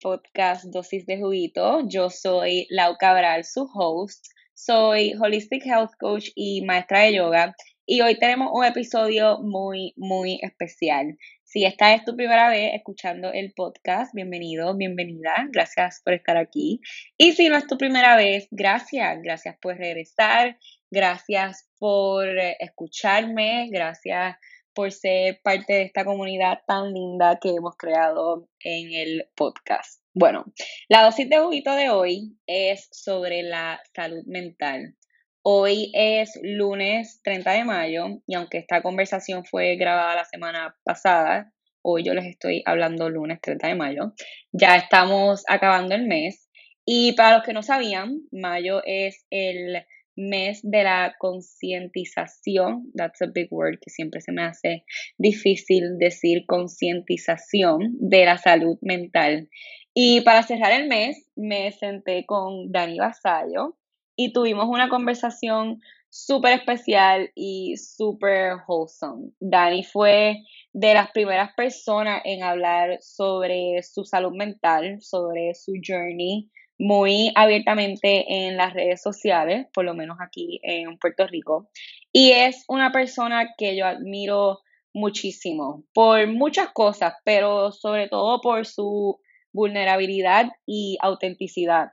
podcast Dosis de Juguito. Yo soy Lau Cabral, su host. Soy Holistic Health Coach y maestra de yoga. Y hoy tenemos un episodio muy, muy especial. Si esta es tu primera vez escuchando el podcast, bienvenido, bienvenida. Gracias por estar aquí. Y si no es tu primera vez, gracias. Gracias por regresar. Gracias por escucharme. Gracias por ser parte de esta comunidad tan linda que hemos creado en el podcast. Bueno, la dosis de juguito de hoy es sobre la salud mental. Hoy es lunes 30 de mayo y aunque esta conversación fue grabada la semana pasada, hoy yo les estoy hablando lunes 30 de mayo, ya estamos acabando el mes y para los que no sabían, mayo es el mes de la concientización, that's a big word que siempre se me hace difícil decir concientización de la salud mental. Y para cerrar el mes me senté con Dani Basayo y tuvimos una conversación súper especial y súper wholesome. Dani fue de las primeras personas en hablar sobre su salud mental, sobre su journey muy abiertamente en las redes sociales, por lo menos aquí en Puerto Rico. Y es una persona que yo admiro muchísimo por muchas cosas, pero sobre todo por su vulnerabilidad y autenticidad.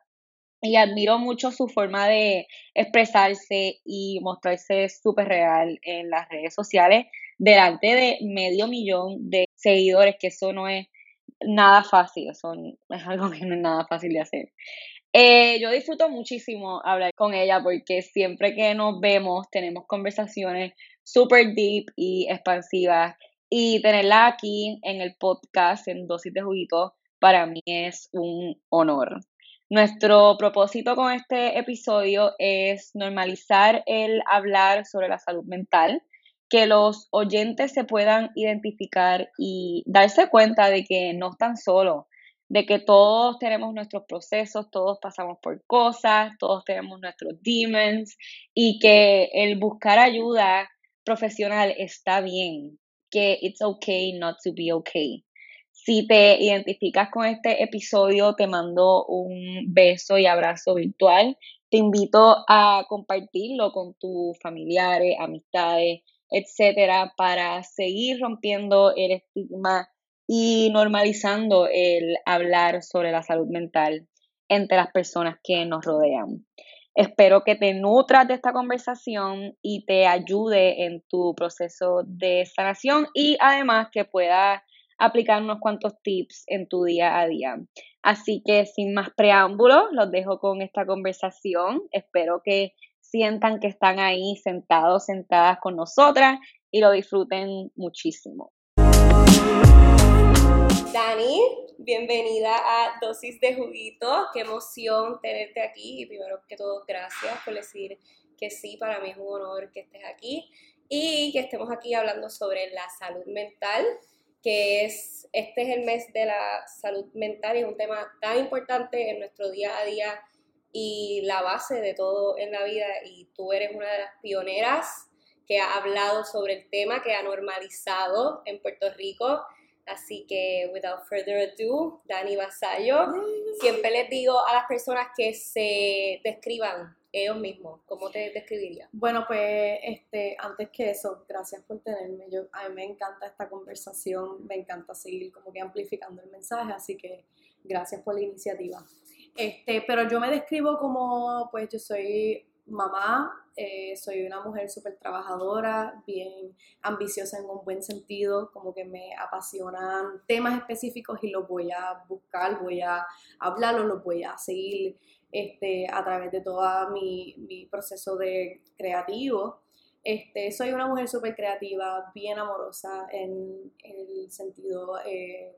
Y admiro mucho su forma de expresarse y mostrarse súper real en las redes sociales delante de medio millón de seguidores, que eso no es nada fácil, son, es algo que no es nada fácil de hacer. Eh, yo disfruto muchísimo hablar con ella porque siempre que nos vemos tenemos conversaciones súper deep y expansivas y tenerla aquí en el podcast en Dosis de Juguito para mí es un honor. Nuestro propósito con este episodio es normalizar el hablar sobre la salud mental que los oyentes se puedan identificar y darse cuenta de que no están solos, de que todos tenemos nuestros procesos, todos pasamos por cosas, todos tenemos nuestros demons y que el buscar ayuda profesional está bien, que it's okay not to be okay. Si te identificas con este episodio, te mando un beso y abrazo virtual. Te invito a compartirlo con tus familiares, amistades, etcétera, para seguir rompiendo el estigma y normalizando el hablar sobre la salud mental entre las personas que nos rodean. Espero que te nutras de esta conversación y te ayude en tu proceso de sanación y además que puedas aplicar unos cuantos tips en tu día a día. Así que sin más preámbulos, los dejo con esta conversación. Espero que sientan que están ahí sentados, sentadas con nosotras y lo disfruten muchísimo. Dani, bienvenida a Dosis de Juguito. Qué emoción tenerte aquí y primero que todo, gracias por decir que sí, para mí es un honor que estés aquí y que estemos aquí hablando sobre la salud mental, que es, este es el mes de la salud mental y es un tema tan importante en nuestro día a día y la base de todo en la vida y tú eres una de las pioneras que ha hablado sobre el tema, que ha normalizado en Puerto Rico. Así que, without further ado, Dani Basayo, siempre les digo a las personas que se describan ellos mismos, ¿cómo te describiría? Bueno, pues este, antes que eso, gracias por tenerme. Yo, a mí me encanta esta conversación, me encanta seguir como que amplificando el mensaje, así que gracias por la iniciativa. Este, pero yo me describo como, pues yo soy mamá, eh, soy una mujer súper trabajadora, bien ambiciosa en un buen sentido, como que me apasionan temas específicos y los voy a buscar, voy a hablarlos, los voy a seguir este, a través de todo mi, proceso de creativo. Este, soy una mujer súper creativa, bien amorosa en, el sentido eh,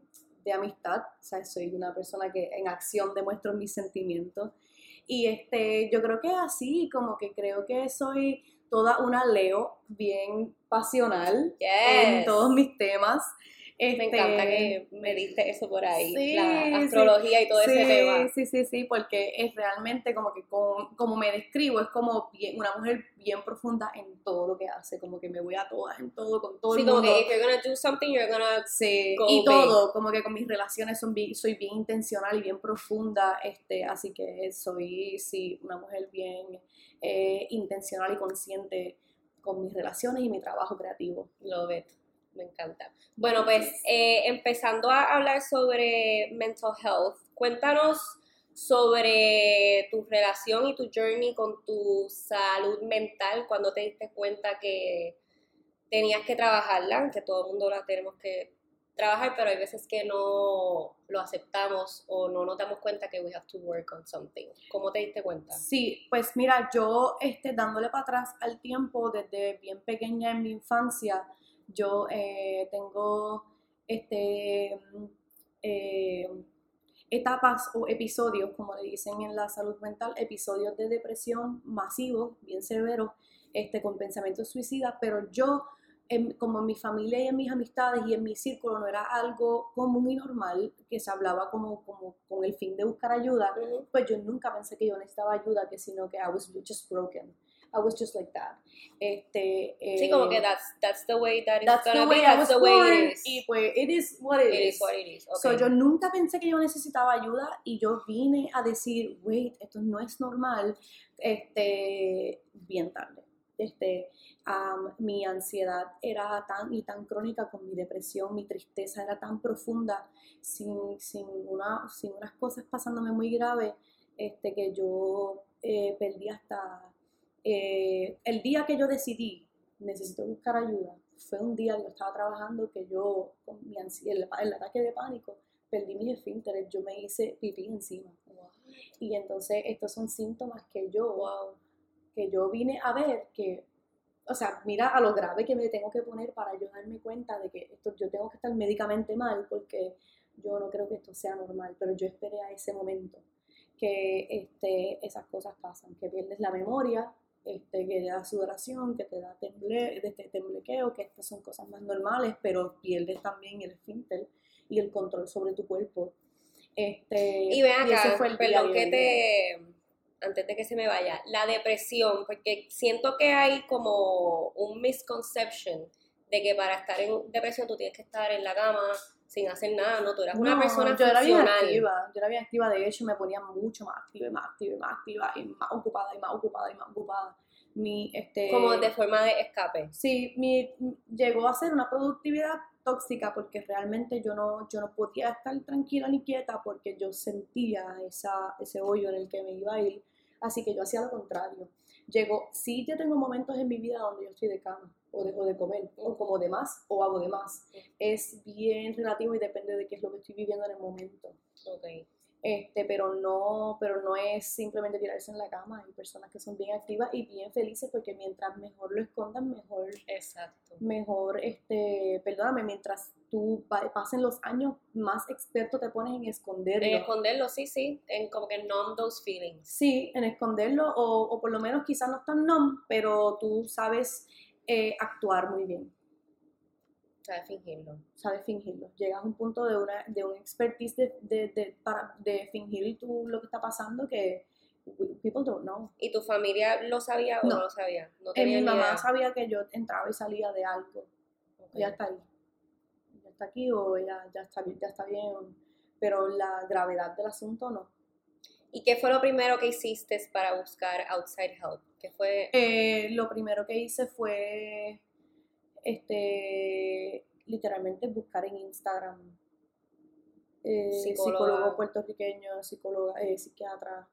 de amistad, o sea, soy una persona que en acción demuestro mis sentimientos. Y este, yo creo que así, como que creo que soy toda una Leo bien pasional en todos mis temas. Me Este, encanta que me diste eso por ahí, Sí, la sí. astrología y todo sí, ese tema. Sí, sí, sí, porque es realmente como que con- como me describo, es como bien- una mujer bien profunda en todo lo que hace, como que me voy a todas, en todo, con todo Sí, el como mundo. que if you're gonna do something, you're gonna Sí, go y big. todo, como que con mis relaciones son bien- soy bien intencional y bien profunda, este, así que soy, sí, una mujer bien eh, intencional y consciente con mis relaciones y mi trabajo creativo. Love it. Me encanta. Bueno, pues eh, empezando a hablar sobre mental health, cuéntanos sobre tu relación y tu journey con tu salud mental, cuando te diste cuenta que tenías que trabajarla, que todo el mundo la tenemos que trabajar, pero hay veces que no lo aceptamos o no nos damos cuenta que we have to work on something. ¿Cómo te diste cuenta? Sí, pues mira, yo este, dándole para atrás al tiempo desde bien pequeña en mi infancia, yo eh, tengo este, mm, eh, etapas o episodios, como le dicen en la salud mental, episodios de depresión masivos, bien severos, este, con pensamientos suicidas, pero yo, en- como en mi familia y en mis amistades y en mi círculo no era algo común y normal, que se hablaba como, como con el fin de buscar ayuda, pues yo nunca pensé que yo necesitaba ayuda, que sino que I was just broken. I was just like that. Este, Sí, eh, como que that's, that's the way that it's gonna be, that's the way born, it is. y pues it is what it, It is. is what it is. So, okay. yo nunca pensé que yo necesitaba ayuda y yo vine a decir, wait, esto no es normal, este, bien tarde. Este, am, mi ansiedad era tan y tan crónica con mi depresión, mi tristeza era tan profunda, sin, sin, una, sin unas cosas pasándome muy graves, este, que yo eh, perdí hasta... eh, el día que yo decidí, necesito buscar ayuda, fue un día que yo estaba trabajando que yo, con mi el, el ataque de pánico, perdí mis esfínteres, yo me hice pipí encima. Y entonces estos son síntomas que yo, Wow. que yo vine a ver que, o sea, mira a lo grave que me tengo que poner para yo darme cuenta de que esto, yo tengo que estar médicamente mal porque yo no creo que esto sea normal, pero yo esperé a ese momento que este, esas cosas pasan, que pierdes la memoria, este, que te da sudoración, que te da temble, este, temblequeo, que estas son cosas más normales, pero pierdes también el esfínter y el control sobre tu cuerpo. Este, Y ven ese acá, fue el día perdón que te, antes de que se me vaya, la depresión, porque siento que hay como un misconception de que para estar en depresión tú tienes que estar en la cama sin hacer nada, no, tú eras una No, persona yo era bien activa, yo era bien activa, de hecho me ponía mucho más activa y más activa y más activa y más ocupada y más ocupada y más ocupada. Mi, este, como de forma de escape. Sí, mi, llegó a ser una productividad tóxica porque realmente yo no, yo no podía estar tranquila ni quieta porque yo sentía esa, ese hoyo en el que me iba a ir, así que yo hacía lo contrario. Llegó, sí yo tengo momentos en mi vida donde yo estoy de cama o dejo de comer o como de más o hago de más. Es bien relativo y depende de qué es lo que estoy viviendo en el momento. Ok. Este, pero no, pero no es simplemente tirarse en la cama. Hay personas que son bien activas y bien felices porque mientras mejor lo escondan, mejor Exacto. mejor, este, perdóname, mientras tú pa- pasen los años, más experto te pones en esconderlo. En esconderlo, sí, sí, en como que numb those feelings. Sí, en esconderlo, o, o por lo menos quizás no tan numb, pero tú sabes eh, actuar muy bien, sabes fingirlo. sabes fingirlo. Llegas a un punto de, una, de un expertise de, de, de- para, de fingir tú lo que está pasando que people don't know. ¿Y tu familia lo sabía o no, No. lo sabía? No Eh, mi mamá idea. sabía que yo entraba y salía de algo. Ok. ya está ahí. Ya está aquí o ya, ya, está, bien- ya está bien. Pero la gravedad del asunto no. ¿Y qué fue lo primero que hiciste para buscar outside help? ¿Qué fue? Eh, lo primero que hice fue este literalmente buscar en Instagram eh, psicólogo puertorriqueño, psicóloga, eh, psiquiatra.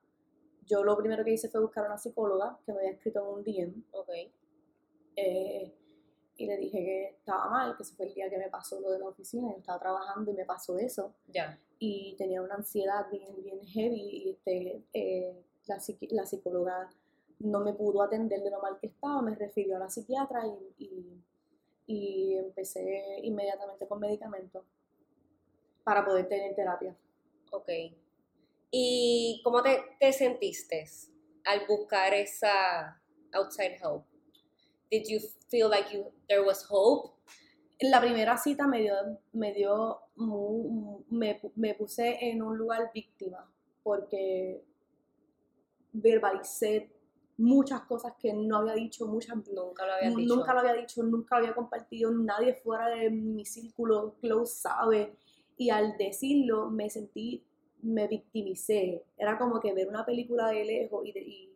Yo lo primero que hice fue buscar una psicóloga que me había escrito en un DM Ok. eh, y le dije que estaba mal, que ese fue el día que me pasó lo de la oficina, yo estaba trabajando y me pasó eso. Ya. Y tenía una ansiedad bien, bien heavy y este, eh, la, la psicóloga no me pudo atender de lo mal que estaba, me refirió a la psiquiatra y, y, y empecé inmediatamente con medicamentos para poder tener terapia. Ok. ¿Y cómo te, te sentiste al buscar esa outside help? Did you feel like you there was hope? la primera cita me dio, me dio, me, me puse en un lugar víctima, porque verbalicé muchas cosas que no había dicho, muchas nunca lo había dicho. Nunca lo había dicho, nunca lo había compartido, nadie fuera de mi círculo close sabe. Y al decirlo me sentí, me victimicé. Era como que ver una película de lejos y, y,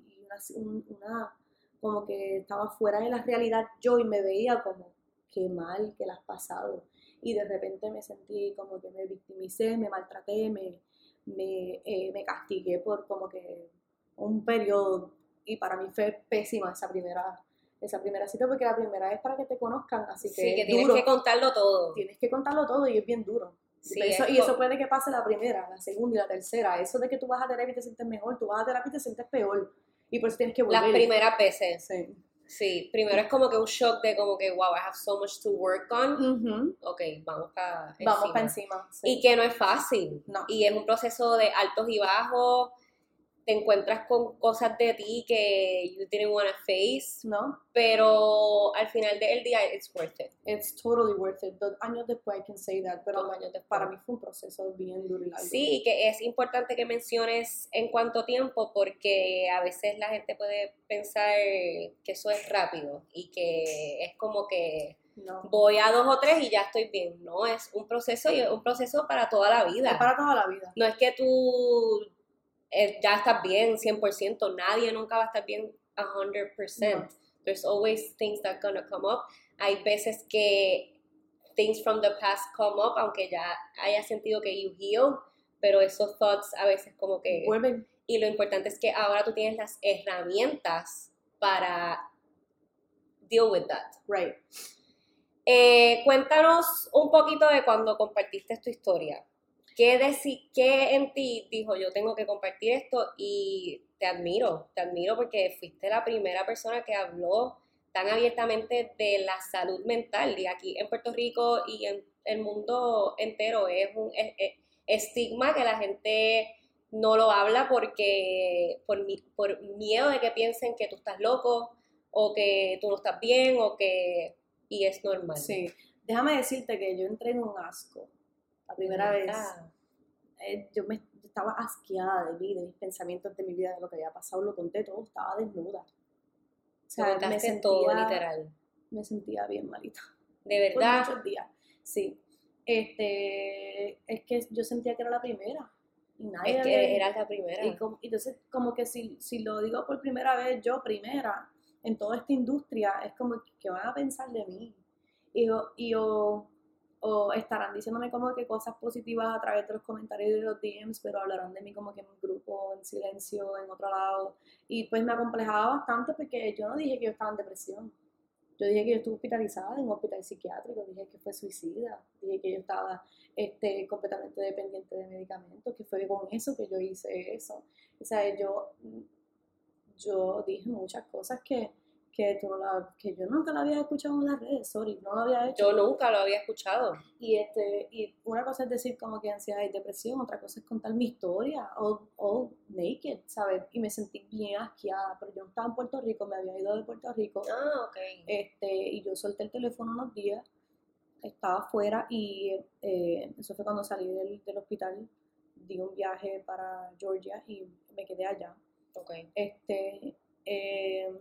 una, como que estaba fuera de la realidad yo y me veía como, qué mal que la has pasado. Y de repente me sentí como que me victimicé, me maltraté, me, me, eh, me castigué por como que un periodo y para mí fue pésima esa primera esa primera cita porque la primera es para que te conozcan, así que Sí, que tienes que contarlo todo. Tienes que contarlo todo y es bien duro. y eso puede que pase la primera, la segunda y la tercera. Eso de que tú vas a terapia y te sientes mejor, tú vas a terapia y te sientes peor. Y por eso tienes que volver. Las primeras veces. Sí. Sí, primero es como que un shock de como que, wow, I have so much to work on. Ok, vamos para encima. Vamos para encima. Y que no es fácil. No. Y es un proceso de altos y bajos te encuentras con cosas de ti que you didn't want to face, ¿no? Pero al final del día, it's worth it. It's totally worth it. Dos años después, I can say that, pero para mí fue un proceso bien duro y largo. Sí, y que es importante que menciones en cuánto tiempo, porque a veces la gente puede pensar que eso es rápido y que es como que no. voy a dos o tres y ya estoy bien. No, es un proceso y es un proceso para toda la vida. Es para toda la vida. No es que tú eh, ya estás bien 100%, nadie nunca va a estar bien 100%. There's always things that gonna come up. Hay veces que things from the past come up, aunque ya haya sentido que you heal, pero esos thoughts a veces como que... Vuelven. Y lo importante es que ahora tú tienes las herramientas para deal with that. Right. Eh, cuéntanos un poquito de cuando compartiste tu historia. ¿Qué, en ti dijo, yo tengo que compartir esto? Y te admiro, te admiro porque fuiste la primera persona que habló tan abiertamente de la salud mental. Y aquí en Puerto Rico y en el mundo entero es un estigma que la gente no lo habla porque por, por miedo de que piensen que tú estás loco o que tú no estás bien o que... Y es normal. Sí, déjame decirte que yo entré en un asco la primera vez, eh, yo me estaba asqueada de mí, de mis pensamientos, de mi vida, de lo que había pasado, lo conté todo, estaba desnuda. O sea, me sentía, todo, literal. Me sentía bien malita. De verdad. Por muchos días, sí. Este, es que yo sentía que era la primera. Y nadie es que era la primera. Y entonces, como que si, si lo digo por primera vez, yo primera, en toda esta industria, es como que van a pensar de mí. Y yo, y yo o estarán diciéndome como que cosas positivas a través de los comentarios de los DMs, pero hablarán de mí como que en un grupo, en silencio, en otro lado. Y pues me acomplejaba bastante porque yo no dije que yo estaba en depresión. Yo dije que yo estuve hospitalizada en un hospital psiquiátrico, dije que fue suicida, dije que yo estaba este, completamente dependiente de medicamentos, que fue con eso que yo hice eso. O sea, yo, yo dije muchas cosas que, que, tú la, que yo nunca la había escuchado en las redes, sorry, no lo había hecho. Yo nunca lo había escuchado. Y, este, y una cosa es decir como que ansiedad y depresión, otra cosa es contar mi historia, o, o naked, ¿sabes? Y me sentí bien asqueada, pero yo no estaba en Puerto Rico, me había ido de Puerto Rico. Ah, ok. Este, y yo solté el teléfono unos días, estaba afuera y eh, eso fue cuando salí del, del hospital, di un viaje para Georgia y me quedé allá. Ok. Este, eh,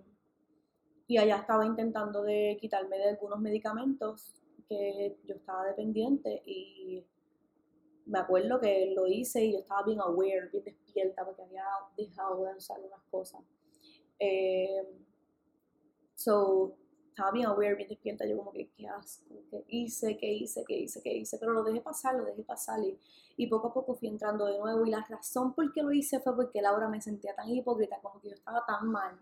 y allá estaba intentando de quitarme de algunos medicamentos que yo estaba dependiente y me acuerdo que lo hice y yo estaba bien aware, bien despierta porque había dejado de usar unas cosas. Eh, so, estaba bien aware, bien despierta, yo como que qué asco, qué hice, qué hice, qué hice, qué hice, pero lo dejé pasar, lo dejé pasar y, y poco a poco fui entrando de nuevo y la razón por qué lo hice fue porque Laura me sentía tan hipócrita, como que yo estaba tan mal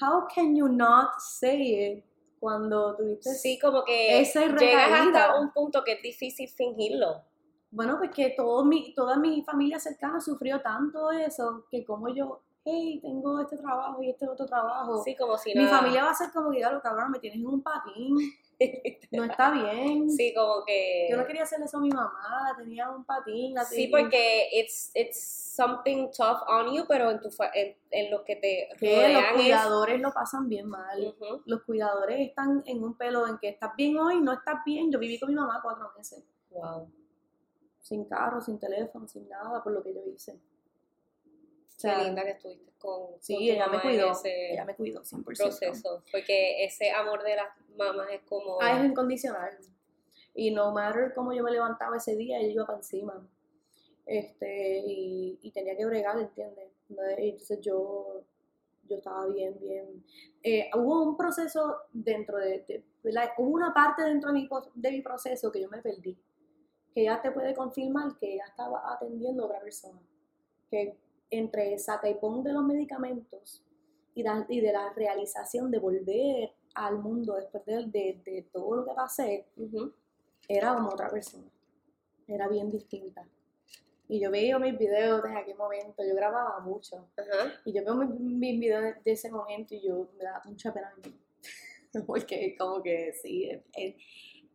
how can you not say it cuando tuviste sí como que esa llegas hasta un punto que es difícil fingirlo. Bueno pues que todo mi toda mi familia cercana sufrió tanto eso que como yo hey, tengo este trabajo y este otro trabajo. Sí, como si Mi nada. familia va a ser como que, lo cabrón, me tienes en un patín, no está bien. Sí, como que... Yo no quería hacerle eso a mi mamá, la tenía en un patín. La Sí, porque it's, it's something tough on you, pero en, tu fa- en, en lo que te los rodean es... cuidadores lo pasan bien mal. Los cuidadores están en un pelo en que estás bien hoy, no estás bien. Yo viví con mi mamá cuatro meses, Wow. sin carro, sin teléfono, sin nada, por lo que yo hice. Sea, Qué linda que estuviste con, con Sí, tu ella me mamá cuidó, ese ella me cuidó 100%. proceso, porque ese amor de las mamás es como... Ah, es incondicional. Y no matter cómo yo me levantaba ese día, ella iba para encima. Este, y, y tenía que bregar, ¿entiendes? Entonces yo, yo estaba bien, bien. Eh, hubo un proceso dentro de, de- ¿verdad? hubo una parte dentro de mi, de mi proceso que yo me perdí. Que ella te puede confirmar que ella estaba atendiendo a otra persona. Que entre saca y pon de los medicamentos y, da- y de la realización de volver al mundo después de, de, de todo lo que pasé, era como otra persona. Era bien distinta. Y yo veía mis videos desde aquel momento, yo grababa mucho. Y yo veo mis, mis videos de, de ese momento y yo me da mucha pena a mí. Porque como que sí, es, es-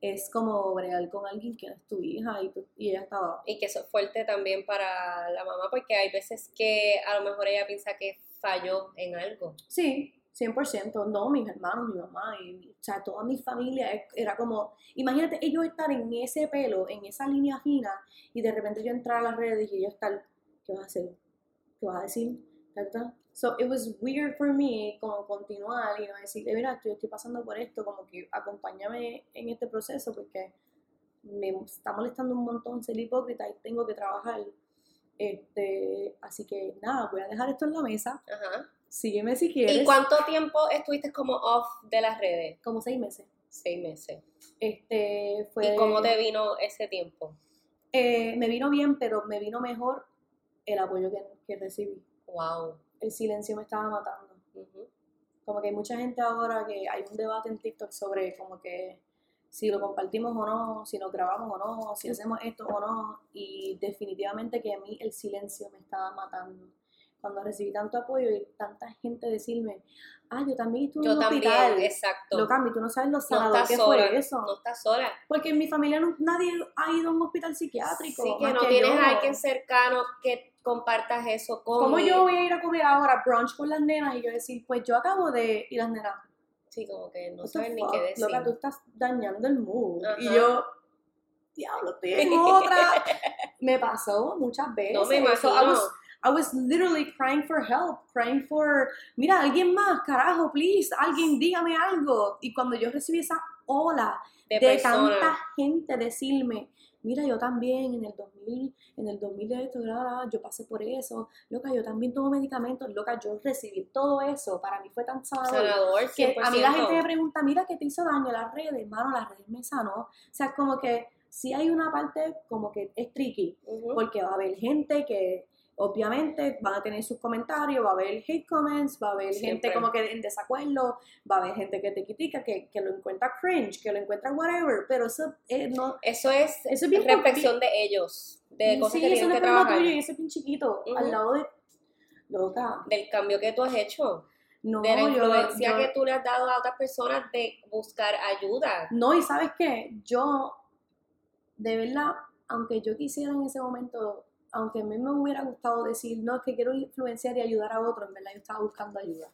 es como bregar con alguien que no es tu hija y, y ella estaba... Y que eso es fuerte también para la mamá, porque hay veces que a lo mejor ella piensa que falló en algo. Sí, 100%. No, mis hermanos, mi mamá, y, mi- o sea, toda mi familia es- era como, imagínate ellos estar en ese pelo, en esa línea fina, y de repente yo entrar a las redes y ellos estar, ¿qué vas a hacer? ¿Qué vas a decir? So it was weird for me como continuar y no decirle, mira, estoy, estoy pasando por esto, como que acompáñame en este proceso porque me está molestando un montón ser hipócrita y tengo que trabajar. Este, así que nada, voy a dejar esto en la mesa. Ajá. Sígueme si quieres. ¿Y cuánto tiempo estuviste como off de las redes? Como seis meses. Seis meses. Este, fue, ¿Y cómo te vino ese tiempo? eh, me vino bien, pero me vino mejor el apoyo que, que recibí. Wow. El silencio me estaba matando. Ujú. Como que hay mucha gente ahora que hay un debate en TikTok sobre como que si lo compartimos o no, si nos grabamos o no, si hacemos esto o no. Y definitivamente que a mí el silencio me estaba matando. Cuando recibí tanto apoyo y tanta gente decirme, ah, yo también estuve en Yo un también, hospital. exacto. Lo cambio, tú no sabes lo no sanador estás que sola. fue eso. No estás sola. Porque en mi familia no- nadie ha ido a un hospital psiquiátrico. Sí, que no tienes yo. a alguien cercano que compartas eso con. ¿Cómo yo voy a ir a comer ahora brunch con las nenas y yo decir, pues yo acabo de ir las nenas? Sí, como que no sabes ni qué decir. Loca, tú estás dañando el mood. Ajá. Y yo, diablo, estoy en otra. me pasó muchas veces. No me So, I imagino. was, I was literally crying for help, crying for, mira, alguien más, carajo, please, alguien dígame algo. Y cuando yo recibí esa ola de, de tanta gente decirme, mira, yo también en el 2000, en el 2000 de esto, yo pasé por eso, loca, yo también tomo medicamentos, loca, yo recibí todo eso, para mí fue tan sanador. sanador, 100%. Que a mí la gente me pregunta, mira, ¿qué te hizo daño las redes? Hermano, las redes me sanó. O sea, como que sí hay una parte como que es tricky, porque va a haber gente que obviamente van a tener sus comentarios, va a haber hate comments, va a haber Siempre. gente como que en desacuerdo, va a haber gente que te critica, que, que lo encuentra cringe, que lo encuentra whatever, pero eso eh, no... Eso es Eso es bien reflexión de ellos, de cosas sí, que eso tienen que es trabajar, tuyo y ese bien chiquito, Ujú. al lado de... Loca, del cambio que tú has hecho, no, de la yo- influencia yo- que tú le has dado a otras personas de buscar ayuda. No, y sabes qué, yo, de verdad, aunque yo quisiera en ese momento, aunque a mí me hubiera gustado decir, no, es que quiero influenciar y ayudar a otros, en verdad yo estaba buscando ayuda,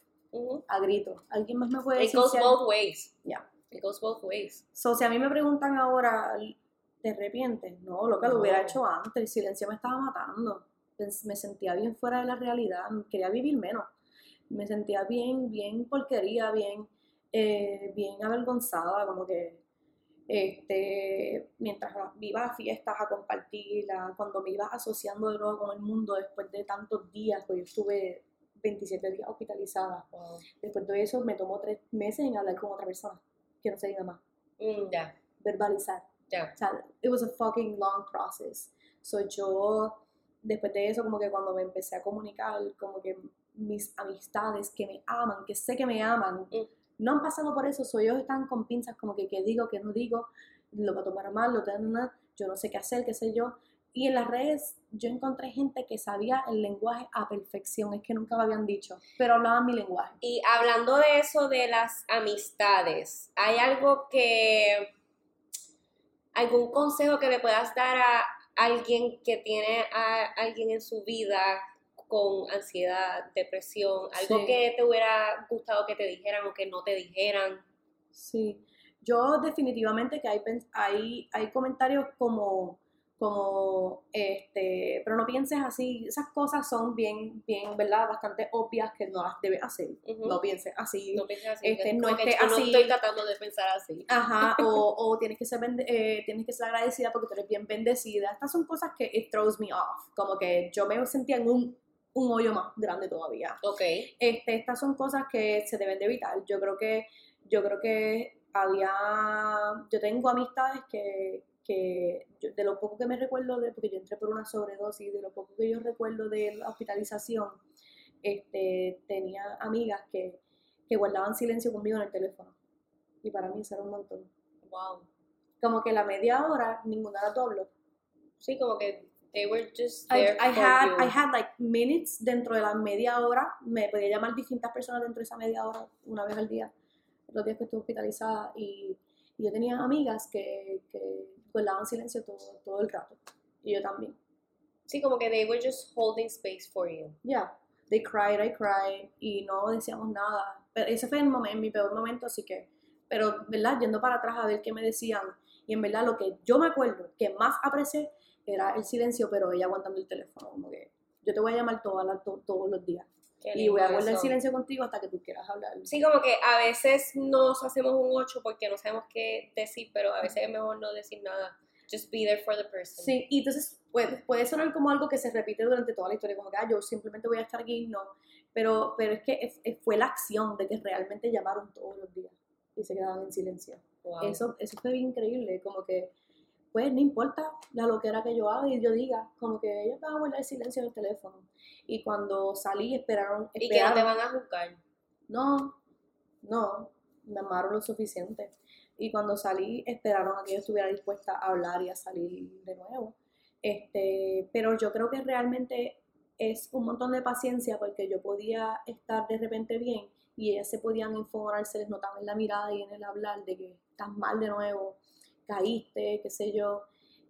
a gritos. ¿Alguien más me puede It decir? goes si both ways. Ya. It goes both ways. So, si a mí me preguntan ahora, ¿te arrepientes? No, lo que lo hubiera hecho antes, el silencio me estaba matando. Me sentía bien fuera de la realidad, quería vivir menos. Me sentía bien, bien porquería, bien, eh, bien avergonzada, como que este, mientras iba a fiestas a compartirla, cuando me iba asociando de nuevo con el mundo después de tantos días, pues yo estuve 27 días hospitalizada. Wow. Después de eso me tomó tres meses en hablar con otra persona, que no se diga más, Mm, ya, verbalizar. ya. O sea, it was a fucking long process. So yo, después de eso, como que cuando me empecé a comunicar, como que mis amistades que me aman, que sé que me aman, Mm. No han pasado por eso, so ellos están con pinzas como que qué digo, qué no digo, lo va a tomar mal, lo tengo, yo no sé qué hacer, qué sé yo. Y en las redes yo encontré gente que sabía el lenguaje a perfección, es que nunca me habían dicho, pero hablaban mi lenguaje. Y hablando de eso de las amistades, ¿hay algo que, algún consejo que le puedas dar a alguien que tiene a alguien en su vida con ansiedad, depresión, algo Sí. que te hubiera gustado que te dijeran o que no te dijeran? Sí, yo definitivamente que hay, hay, hay comentarios como, como, este, pero no pienses así, esas cosas son bien, bien, ¿verdad? Bastante obvias que no las debes hacer, no pienses así. No pienses así, Este, es no como que esté yo no así. estoy tratando de pensar así. Ajá, o, o tienes, que ser eh, tienes que ser agradecida porque tú eres bien bendecida. Estas son cosas que it throws me off, como que yo me sentía en un, un hoyo más grande todavía. Ok. Este, estas son cosas que se deben de evitar. Yo creo que, yo creo que había, yo tengo amistades que, que yo- de lo poco que me recuerdo de, porque yo entré por una sobredosis, de lo poco que yo recuerdo de la hospitalización, este, tenía amigas que, que guardaban silencio conmigo en el teléfono. Y para mí eso era un montón. Wow. Como que la media hora ninguna dos habló. Sí, como que they were just I, there I for had, you. I had like minutes dentro de la media hora, me podía llamar distintas personas dentro de esa media hora, una vez al día, los días que estuve hospitalizada, y, y yo tenía amigas que, que guardaban silencio todo, todo el rato, y yo también. Sí, como que they were just holding space for you. Yeah, they cried, I cried, y no decíamos nada. Pero ese fue en, momen- en mi peor momento, así que, pero, ¿verdad? Yendo para atrás a ver qué me decían, y en verdad lo que yo me acuerdo que más aprecié era el silencio, pero ella aguantando el teléfono, como que yo te voy a llamar todas las- to- todos los días. Qué y voy a guardar eso. silencio contigo hasta que tú quieras hablar. Sí, como que a veces nos hacemos un 8 porque no sabemos qué decir, pero a veces es mejor no decir nada. Just be there for the person. Sí, y entonces puede, puede sonar como algo que se repite durante toda la historia, como que ah, yo simplemente voy a estar aquí, no. Pero, pero es que es- es- fue la acción de que realmente llamaron todos los días y se quedaban en silencio. Wow. Eso, eso fue bien increíble, como que, pues no importa la loquera que yo haga y yo diga, como que ellos van a guardar silencio en el teléfono. Y cuando salí esperaron, y que no te van a juzgar. No, no, me amaron lo suficiente. Y cuando salí, esperaron a que yo estuviera dispuesta a hablar y a salir de nuevo. Este, pero yo creo que realmente es un montón de paciencia porque yo podía estar de repente bien y ellas se podían enfocar, se les notaba en la mirada y en el hablar de que estás mal de nuevo, caíste, qué sé yo.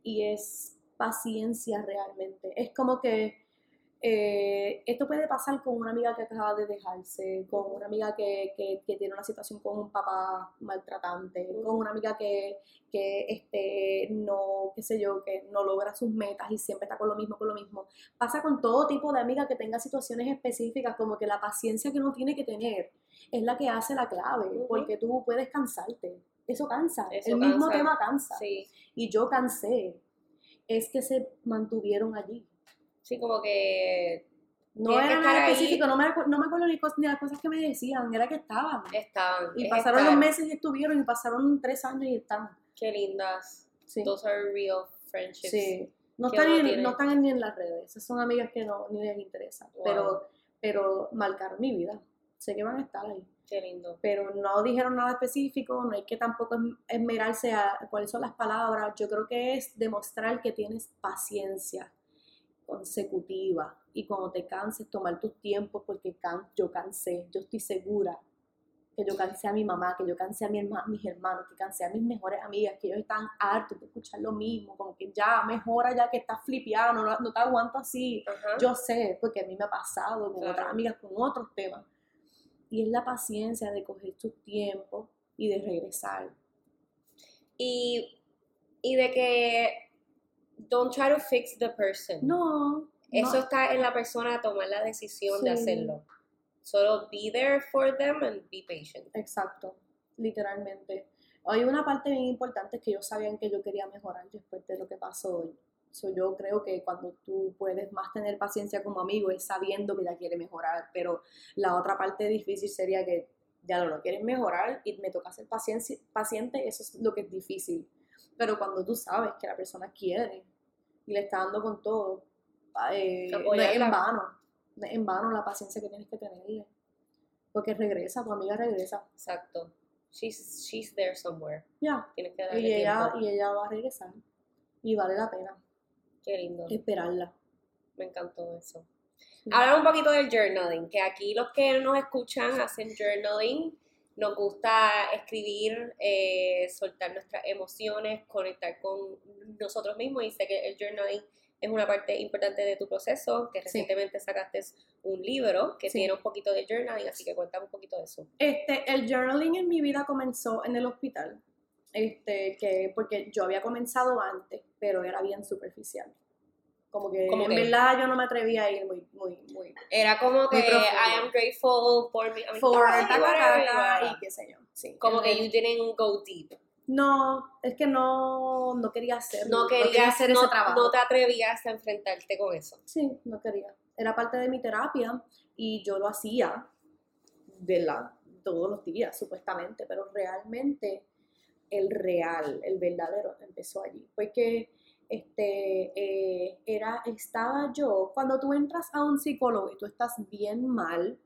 Y es paciencia realmente. Es como que eh, esto puede pasar con una amiga que acaba de dejarse, con una amiga que, que- que tiene una situación con un papá maltratante, con una amiga que, que este, no, qué sé yo, que no logra sus metas y siempre está con lo mismo, con lo mismo. Pasa con todo tipo de amiga que tenga situaciones específicas, como que la paciencia que uno tiene que tener es la que hace la clave, porque tú puedes cansarte. Eso cansa, Eso el mismo tema cansa. Sí. Y yo cansé. Es que se mantuvieron allí. Sí, como que No era nada específico, no me, no me acuerdo ni, ni las cosas que me decían, era que estaban. estaban. Y es pasaron estar. los meses y estuvieron, y pasaron tres años y están. Qué lindas. Sí. Those are real friendships. Sí. No están, tiene. no están ni en las redes, esas son amigas que no, ni les interesa. Wow. Pero, pero marcaron mi vida. Sé que van a estar ahí. Qué lindo. Pero no dijeron nada específico, no hay que tampoco esm- esmerarse a cuáles son las palabras. Yo creo que es demostrar que tienes paciencia consecutiva y cuando te canses tomar tus tiempos porque can- yo cansé, yo estoy segura que yo cansé a mi mamá, que yo cansé a mi herma- mis hermanos, que cansé a mis mejores amigas, que ellos están hartos de escuchar lo mismo, como que ya mejora ya que estás flipeado, no, no te aguanto así. Yo sé, porque a mí me ha pasado con Claro. otras amigas con otros temas. Y es la paciencia de coger tu tiempo y de regresar. y, y de que don't try to fix the person. No. Eso no. está en la persona tomar la decisión de hacerlo. Solo be there for them and be patient. Exacto, literalmente. Hay una parte bien importante que yo sabía que yo quería mejorar después de lo que pasó hoy. So, yo creo que cuando tú puedes más tener paciencia como amigo es sabiendo que ya quiere mejorar, pero la otra parte difícil sería que ya no lo quieres mejorar y me toca ser paciencia, paciente, eso es lo que es difícil. Pero cuando tú sabes que la persona quiere y le está dando con todo, eh, no es en vano, no es en vano la paciencia que tienes que tenerle. Porque regresa, tu amiga regresa. Exacto. She's, she's there somewhere. Ya, Tienes que darle y ella, tiempo. y ella va a regresar. Y vale la pena. Qué lindo. esperarla. Me encantó eso. Hablar un poquito del journaling, que aquí los que nos escuchan hacen journaling. Nos gusta escribir, eh, soltar nuestras emociones, conectar con nosotros mismos y sé que el journaling es una parte importante de tu proceso, que Sí. recientemente sacaste un libro que Sí. tiene un poquito de journaling, así que cuéntame un poquito de eso. Este, el journaling en mi vida comenzó en el hospital, este, que, porque yo había comenzado antes, pero era bien superficial. Como que ¿Cómo en que? verdad yo no me atrevía a ir muy, muy, muy Era como que. I am grateful for me, for y qué sé yo. Sí, como que you didn't go deep. No, es que no, no quería hacer, No querías, hacer no, ese trabajo. no te atrevías a enfrentarte con eso. Sí, no quería. Era parte de mi terapia y yo lo hacía, ¿verdad? Todos los días, supuestamente, pero realmente el real, el verdadero, empezó allí. Porque este, eh, era, estaba yo, cuando tú entras a un psicólogo y tú estás bien mal,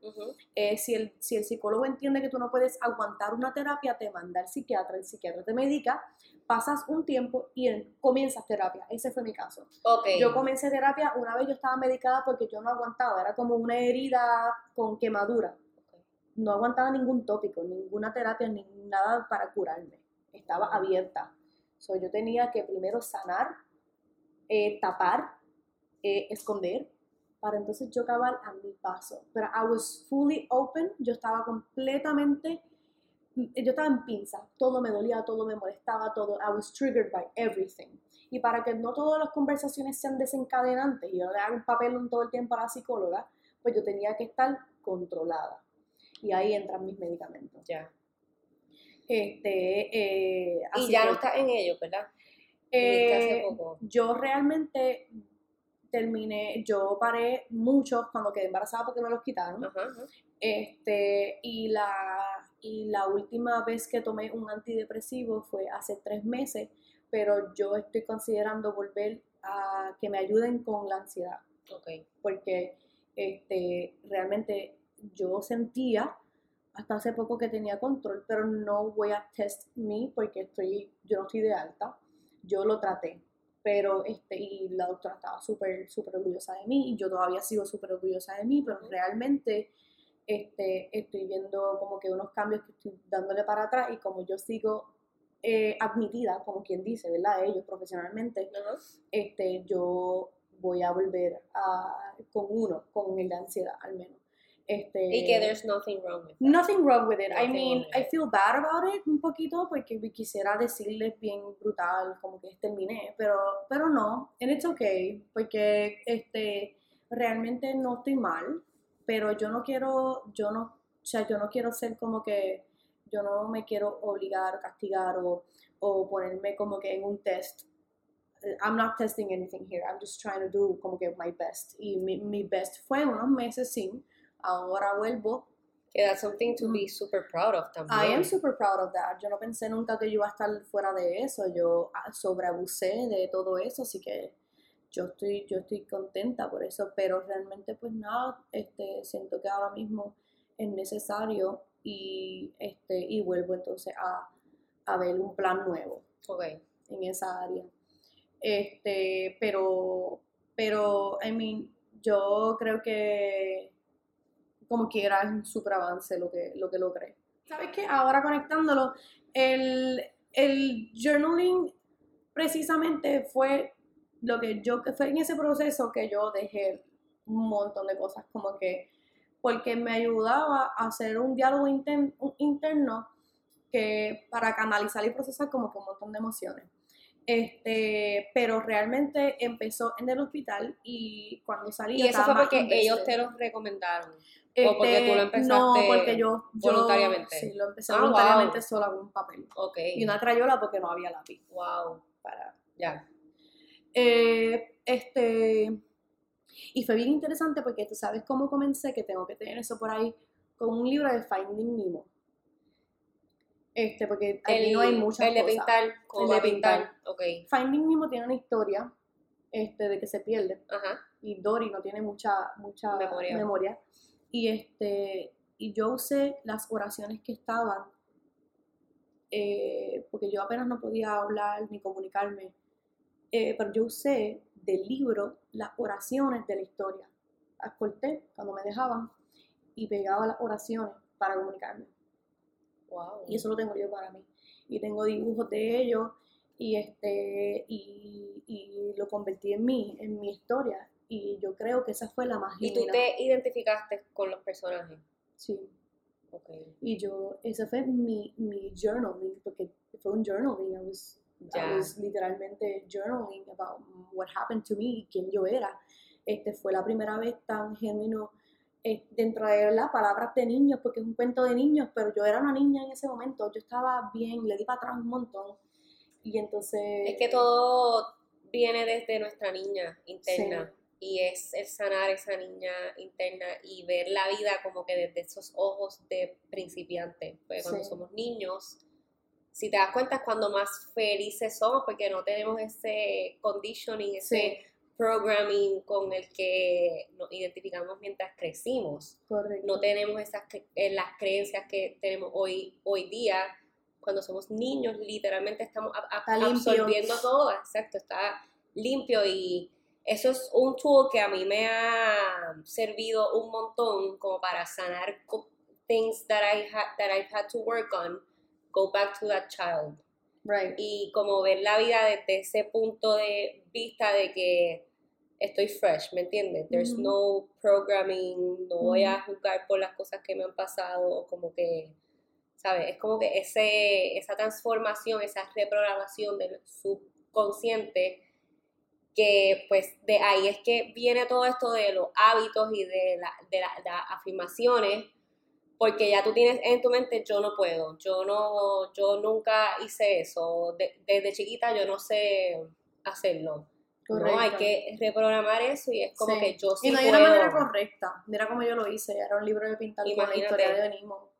eh, si, el, si el psicólogo entiende que tú no puedes aguantar una terapia, te manda al psiquiatra, el psiquiatra te medica, pasas un tiempo y en- comienzas terapia. Ese fue mi caso. Ok. Yo comencé terapia una vez yo estaba medicada porque yo no aguantaba, era como una herida con quemadura. No aguantaba ningún tópico, ninguna terapia, ni nada para curarme. Estaba abierta. So, yo tenía que primero sanar, eh, tapar, eh, esconder, para entonces yo acabar a mi paso. Pero I was fully open, yo estaba completamente, yo estaba en pinza, todo me dolía, todo me molestaba, todo, I was triggered by everything. Y para que no todas las conversaciones sean desencadenantes y yo le haga un papel todo el tiempo a la psicóloga, pues yo tenía que estar controlada. Y ahí entran mis medicamentos. Ya. Este, eh, Y ya que, no estás en ello, ¿verdad? Hace eh, poco. yo realmente terminé, yo paré mucho cuando quedé embarazada porque me los quitaron. Ajá, ajá. Este, y la, y la última vez que tomé un antidepresivo fue hace tres meses, pero yo estoy considerando volver a que me ayuden con la ansiedad, porque este, realmente yo sentía hasta hace poco que tenía control, pero no voy a test me porque estoy, yo no estoy de alta, yo lo traté, pero este, y la doctora estaba súper, súper orgullosa de mí, y yo todavía sigo súper orgullosa de mí, pero realmente este, estoy viendo como que unos cambios que estoy dándole para atrás y como yo sigo eh, admitida, como quien dice, ¿verdad? Ellos profesionalmente, Ajá. este, yo voy a volver a, con uno, con el de ansiedad al menos. Este, Y que there's nothing wrong with that. Nothing wrong with it. I Nothing mean, wrong with I it. feel bad about it un poquito porque quisiera decirles bien brutal como que terminé, pero, pero no, and it's okay, porque este, realmente no estoy mal, pero yo no quiero, yo no, o sea, yo no quiero ser como que, yo no me quiero obligar castigar o, o ponerme como que en un test. I'm not testing anything here, I'm just trying to do como que my best. Y mi, mi best fue unos meses sin, ahora vuelvo Que that's something to be super proud of también. I am super proud of that. Yo no pensé nunca que yo iba a estar fuera de eso. Yo ah, sobreabusé de todo eso, así que yo estoy, yo estoy contenta por eso. Pero realmente, pues nada, este, siento que ahora mismo es necesario y, este, y vuelvo entonces a, a ver un plan nuevo Ok. en esa área. Este, pero, pero, I mean, yo creo que como quiera es un super avance lo que, lo que logré. ¿Sabes qué? Ahora conectándolo, el, el journaling precisamente fue lo que yo, que fue en ese proceso que yo dejé un montón de cosas, como que, porque me ayudaba a hacer un diálogo interno que para canalizar y procesar como que un montón de emociones. Este, pero realmente empezó en el hospital y cuando salí Y eso fue porque ellos te los recomendaron. Este, ¿O porque tú lo empezaste No, porque yo, yo- voluntariamente? Sí, lo empecé Ah, voluntariamente wow. sola con un papel. Ok. Y una crayola porque no había lápiz Wow. para... Ya. Eh, este... Y fue bien interesante porque tú sabes cómo comencé, que tengo que tener eso por ahí, con un libro de Finding Nemo. Este, porque aquí no hay muchas El de cosas. pintar. Como El de pintar. pintar. Ok. Finding Nemo tiene una historia este, de que se pierde. Ajá. y Dory no tiene mucha, mucha Memoria. memoria. Y, este, y yo usé las oraciones que estaban, eh, porque yo apenas no podía hablar ni comunicarme, eh, pero yo usé del libro las oraciones de la historia. Las corté cuando me dejaban y pegaba las oraciones para comunicarme. Wow. Y eso lo tengo yo para mí. Y tengo dibujos de ellos y, este, y, y lo convertí en mí, en mi historia. Y yo creo que esa fue la más ¿Y tú te identificaste con los personajes? Sí. Ok. Y yo, ese fue mi, mi journaling, porque fue un journaling. I was. I was literalmente journaling about what happened to me y quién yo era. Este fue la primera vez tan genuino eh, dentro de las palabras de niños, porque es un cuento de niños, pero yo era una niña en ese momento. Yo estaba bien, le di para atrás un montón. Y entonces. Es que todo viene desde nuestra niña interna. Y es el sanar esa niña interna y ver la vida como que desde esos ojos de principiante. Porque cuando Sí. somos niños, si te das cuenta es cuando más felices somos porque no tenemos ese conditioning, ese Sí. Programming con el que nos identificamos mientras crecimos. Correcto. no tenemos esas eh, las creencias que tenemos hoy, hoy día. Cuando somos niños, literalmente estamos a- a- absorbiendo todo, exacto, está limpio y eso es un tool que a mí me ha servido un montón como para sanar things that, I ha- that I've had to work on, go back to that child Right. y como ver la vida desde ese punto de vista de que estoy fresh, ¿me entiendes? There's no programming, no voy a juzgar por las cosas que me han pasado, o como que, ¿sabes? Es como que ese, esa transformación, esa reprogramación del subconsciente, que pues de ahí es que viene todo esto de los hábitos y de, la- de la- las afirmaciones, porque ya tú tienes en tu mente, yo no puedo, yo no, yo nunca hice eso, de- desde chiquita yo no sé hacerlo. Correcto. No, hay que reprogramar eso y es como Sí. que yo sí y no hay puedo. una manera correcta. Mira cómo yo lo hice. Era un libro de pintar con la historia de Benimo.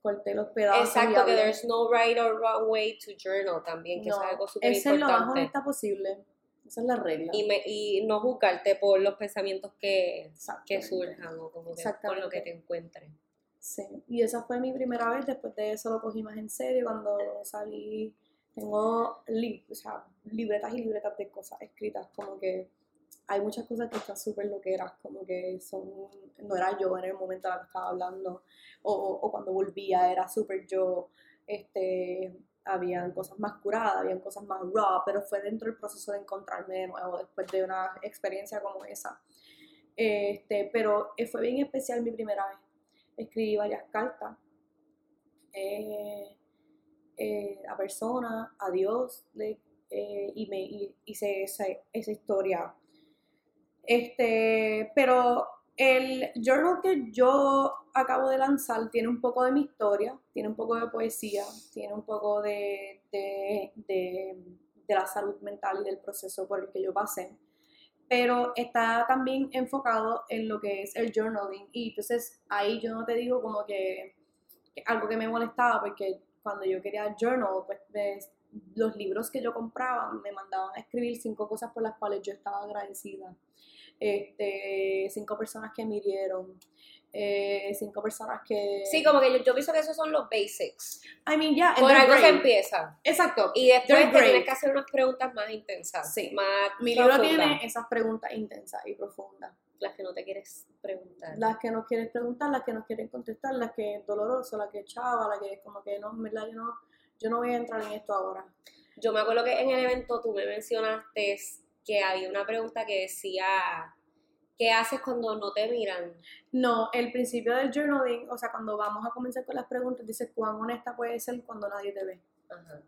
Corté los pedazos. Exacto, que there's no right or wrong way to journal también, que No, es algo súper es ser lo más importante. honesta posible. Esa es la regla. Y, me, y no juzgarte por los pensamientos que, surjan o como que por lo que te encuentres. Sí, y esa fue mi primera vez, después de eso lo cogí más en serio cuando salí, tengo li- o sea, libretas y libretas de cosas escritas, como que hay muchas cosas que están súper loqueras, como que son, no era yo en el momento en el que estaba hablando, o, o cuando volvía era súper yo, este, habían cosas más curadas, habían cosas más raw, pero fue dentro del proceso de encontrarme de nuevo después de una experiencia como esa. Este, pero fue bien especial mi primera vez escribí varias cartas eh, eh, a personas, a Dios, eh, y me hice esa, esa historia. Este, pero el journal que yo acabo de lanzar tiene un poco de mi historia, tiene un poco de poesía, tiene un poco de, de, de, de la salud mental y del proceso por el que yo pasé pero está también enfocado en lo que es el journaling y entonces ahí yo no te digo como que, que algo que me molestaba porque cuando yo quería journal pues me- los libros que yo compraba me mandaban a escribir cinco cosas por las cuales yo estaba agradecida este cinco personas que me hirieron eh, cinco personas que Sí, como que yo, yo pienso que esos son los basics. I mean yeah Por algo se great. empieza. exacto Y después te tienes que hacer unas preguntas más intensas. Sí. Más mi libro profundas, tiene esas preguntas intensas y profundas Las que no te quieres preguntar. las que nos quieren preguntar, las que nos quieren contestar, las que es doloroso, la que es chava, la que es como que no, en verdad yo no, yo no voy a entrar en esto ahora. Yo me acuerdo que en el evento tú me mencionaste que había una pregunta que decía, ¿qué haces cuando no te miran? No, el principio del journaling, o sea, cuando vamos a comenzar con las preguntas, dice cuán honesta puede ser cuando nadie te ve. Ajá.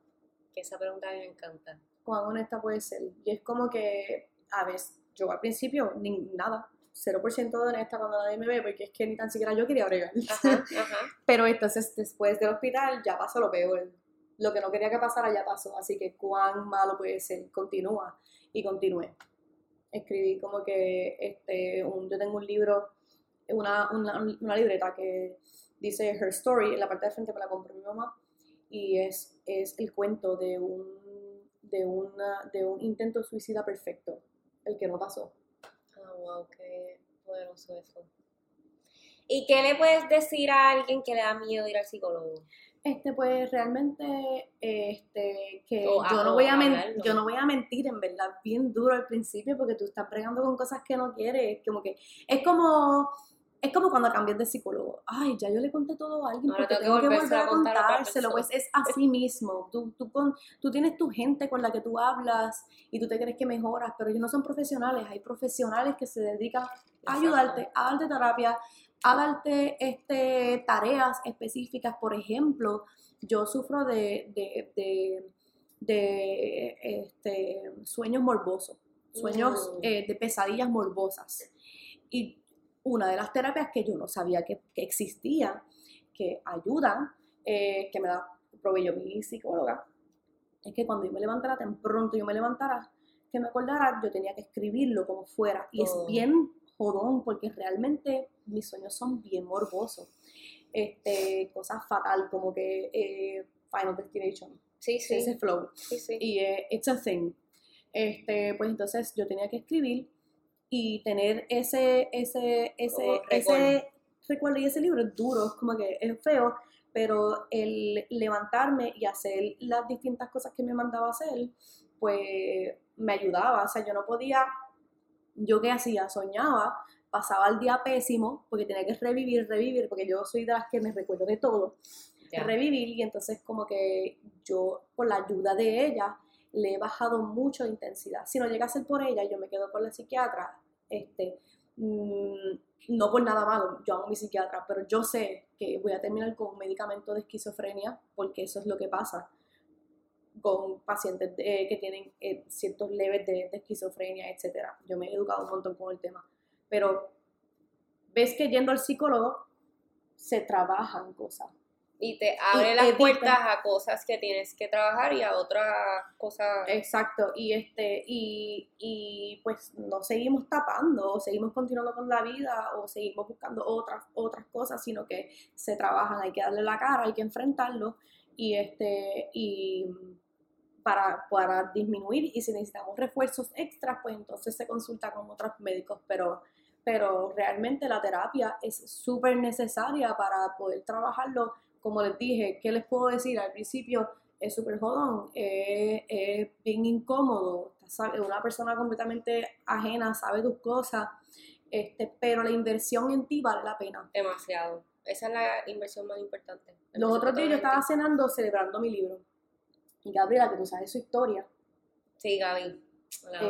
Que esa pregunta a mí me encanta. Cuán honesta puede ser. Y es como que, a ver, yo al principio, ni nada, 0% de honesta cuando nadie me ve, porque es que ni tan siquiera yo quería bregar. Ajá, ajá. Pero entonces después del hospital ya pasó lo peor. Lo que no quería que pasara ya pasó. Así que cuán malo puede ser. Continúa. Y continué. Escribí como que este, un, yo tengo un libro, una, una, una libreta que dice Her Story. En la parte de frente me la compró mi mamá. Y es, es el cuento de un, de, una, de un intento suicida perfecto. El que no pasó. Ah, wow, qué poderoso eso. ¿Y qué le puedes decir a alguien que le da miedo ir al psicólogo? Este, pues realmente, este, que yo no voy a hablarlo. yo no voy a mentir, en verdad, bien duro al principio, porque tú estás pregando con cosas que no quieres, como que, es como, es como cuando cambias de psicólogo, ay, ya yo le conté todo a alguien Ahora porque tengo que volver a a contárselo, pues es así mismo, tú, tú, con, tú tienes tu gente con la que tú hablas y tú te crees que mejoras, pero ellos no son profesionales, hay profesionales que se dedican a ayudarte, a darte terapia, a darte este, tareas específicas. Por ejemplo, yo sufro de, de, de, de, este, sueños morbosos, sueños Mm. eh, de pesadillas morbosas. Y una de las terapias que yo no sabía que, que existía, que ayuda, eh, que me da proveyó mi psicóloga, es que cuando yo me levantara, tan pronto yo me levantara, que me acordara, yo tenía que escribirlo como fuera. Y es Oh. bien jodón, porque realmente mis sueños son bien morbosos. Este, cosas fatal, como que eh, Final Destination, Sí, sí, ese flow. sí, sí. Y eh, it's a thing. Este, pues entonces yo tenía que escribir y tener ese, ese, ese, ese recuerdo. Y ese libro es duro, es como que es feo, pero el levantarme y hacer las distintas cosas que me mandaba a hacer, pues me ayudaba. O sea, yo no podía, yo qué hacía, soñaba, pasaba el día pésimo, porque tenía que revivir, revivir, porque yo soy de las que me recuerdo de todo Ya. revivir y entonces como que yo con la ayuda de ella le he bajado mucho de intensidad. Si no llega a ser por ella, yo me quedo con la psiquiatra, este, mm, no por nada malo, yo amo mi psiquiatra, pero yo sé que voy a terminar con un medicamento de esquizofrenia porque eso es lo que pasa con pacientes que tienen eh, ciertos leves de, de esquizofrenia, etcétera. Yo me he educado un montón con el tema, pero ves que yendo al psicólogo se trabajan cosas. Y te abre Y las evita- puertas a cosas que tienes que trabajar y a otras cosas. Exacto, y este, y, y pues no seguimos tapando, o seguimos continuando con la vida, o seguimos buscando otras, otras cosas, sino que se trabajan, hay que darle la cara, hay que enfrentarlo, y este, y para, para disminuir, y si necesitamos refuerzos extras, pues entonces se consulta con otros médicos, pero, pero realmente la terapia es súper necesaria para poder trabajarlo, como les dije, ¿qué les puedo decir? Al principio es súper jodón, es, es bien incómodo, sabe- una persona completamente ajena sabe tus cosas, este, pero la inversión en ti vale la pena. Demasiado. Esa es la inversión más importante. La Los otros días yo estaba cenando celebrando mi libro. Y Gabriela, que tú sabes su historia, Sí, Gaby.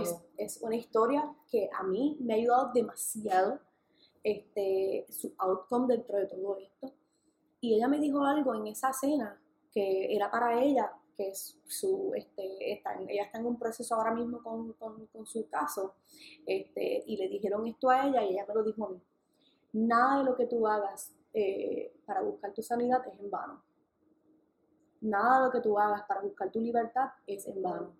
Es, es una historia que a mí me ha ayudado demasiado este, su outcome dentro de todo esto. Y ella me dijo algo en esa cena que era para ella, que es su, este, está ella está en un proceso ahora mismo con, con- con su caso, este, y le dijeron esto a ella y ella me lo dijo a mí. Nada de lo que tú hagas eh, para buscar tu sanidad es en vano. Nada de lo que tú hagas para buscar tu libertad es en vano.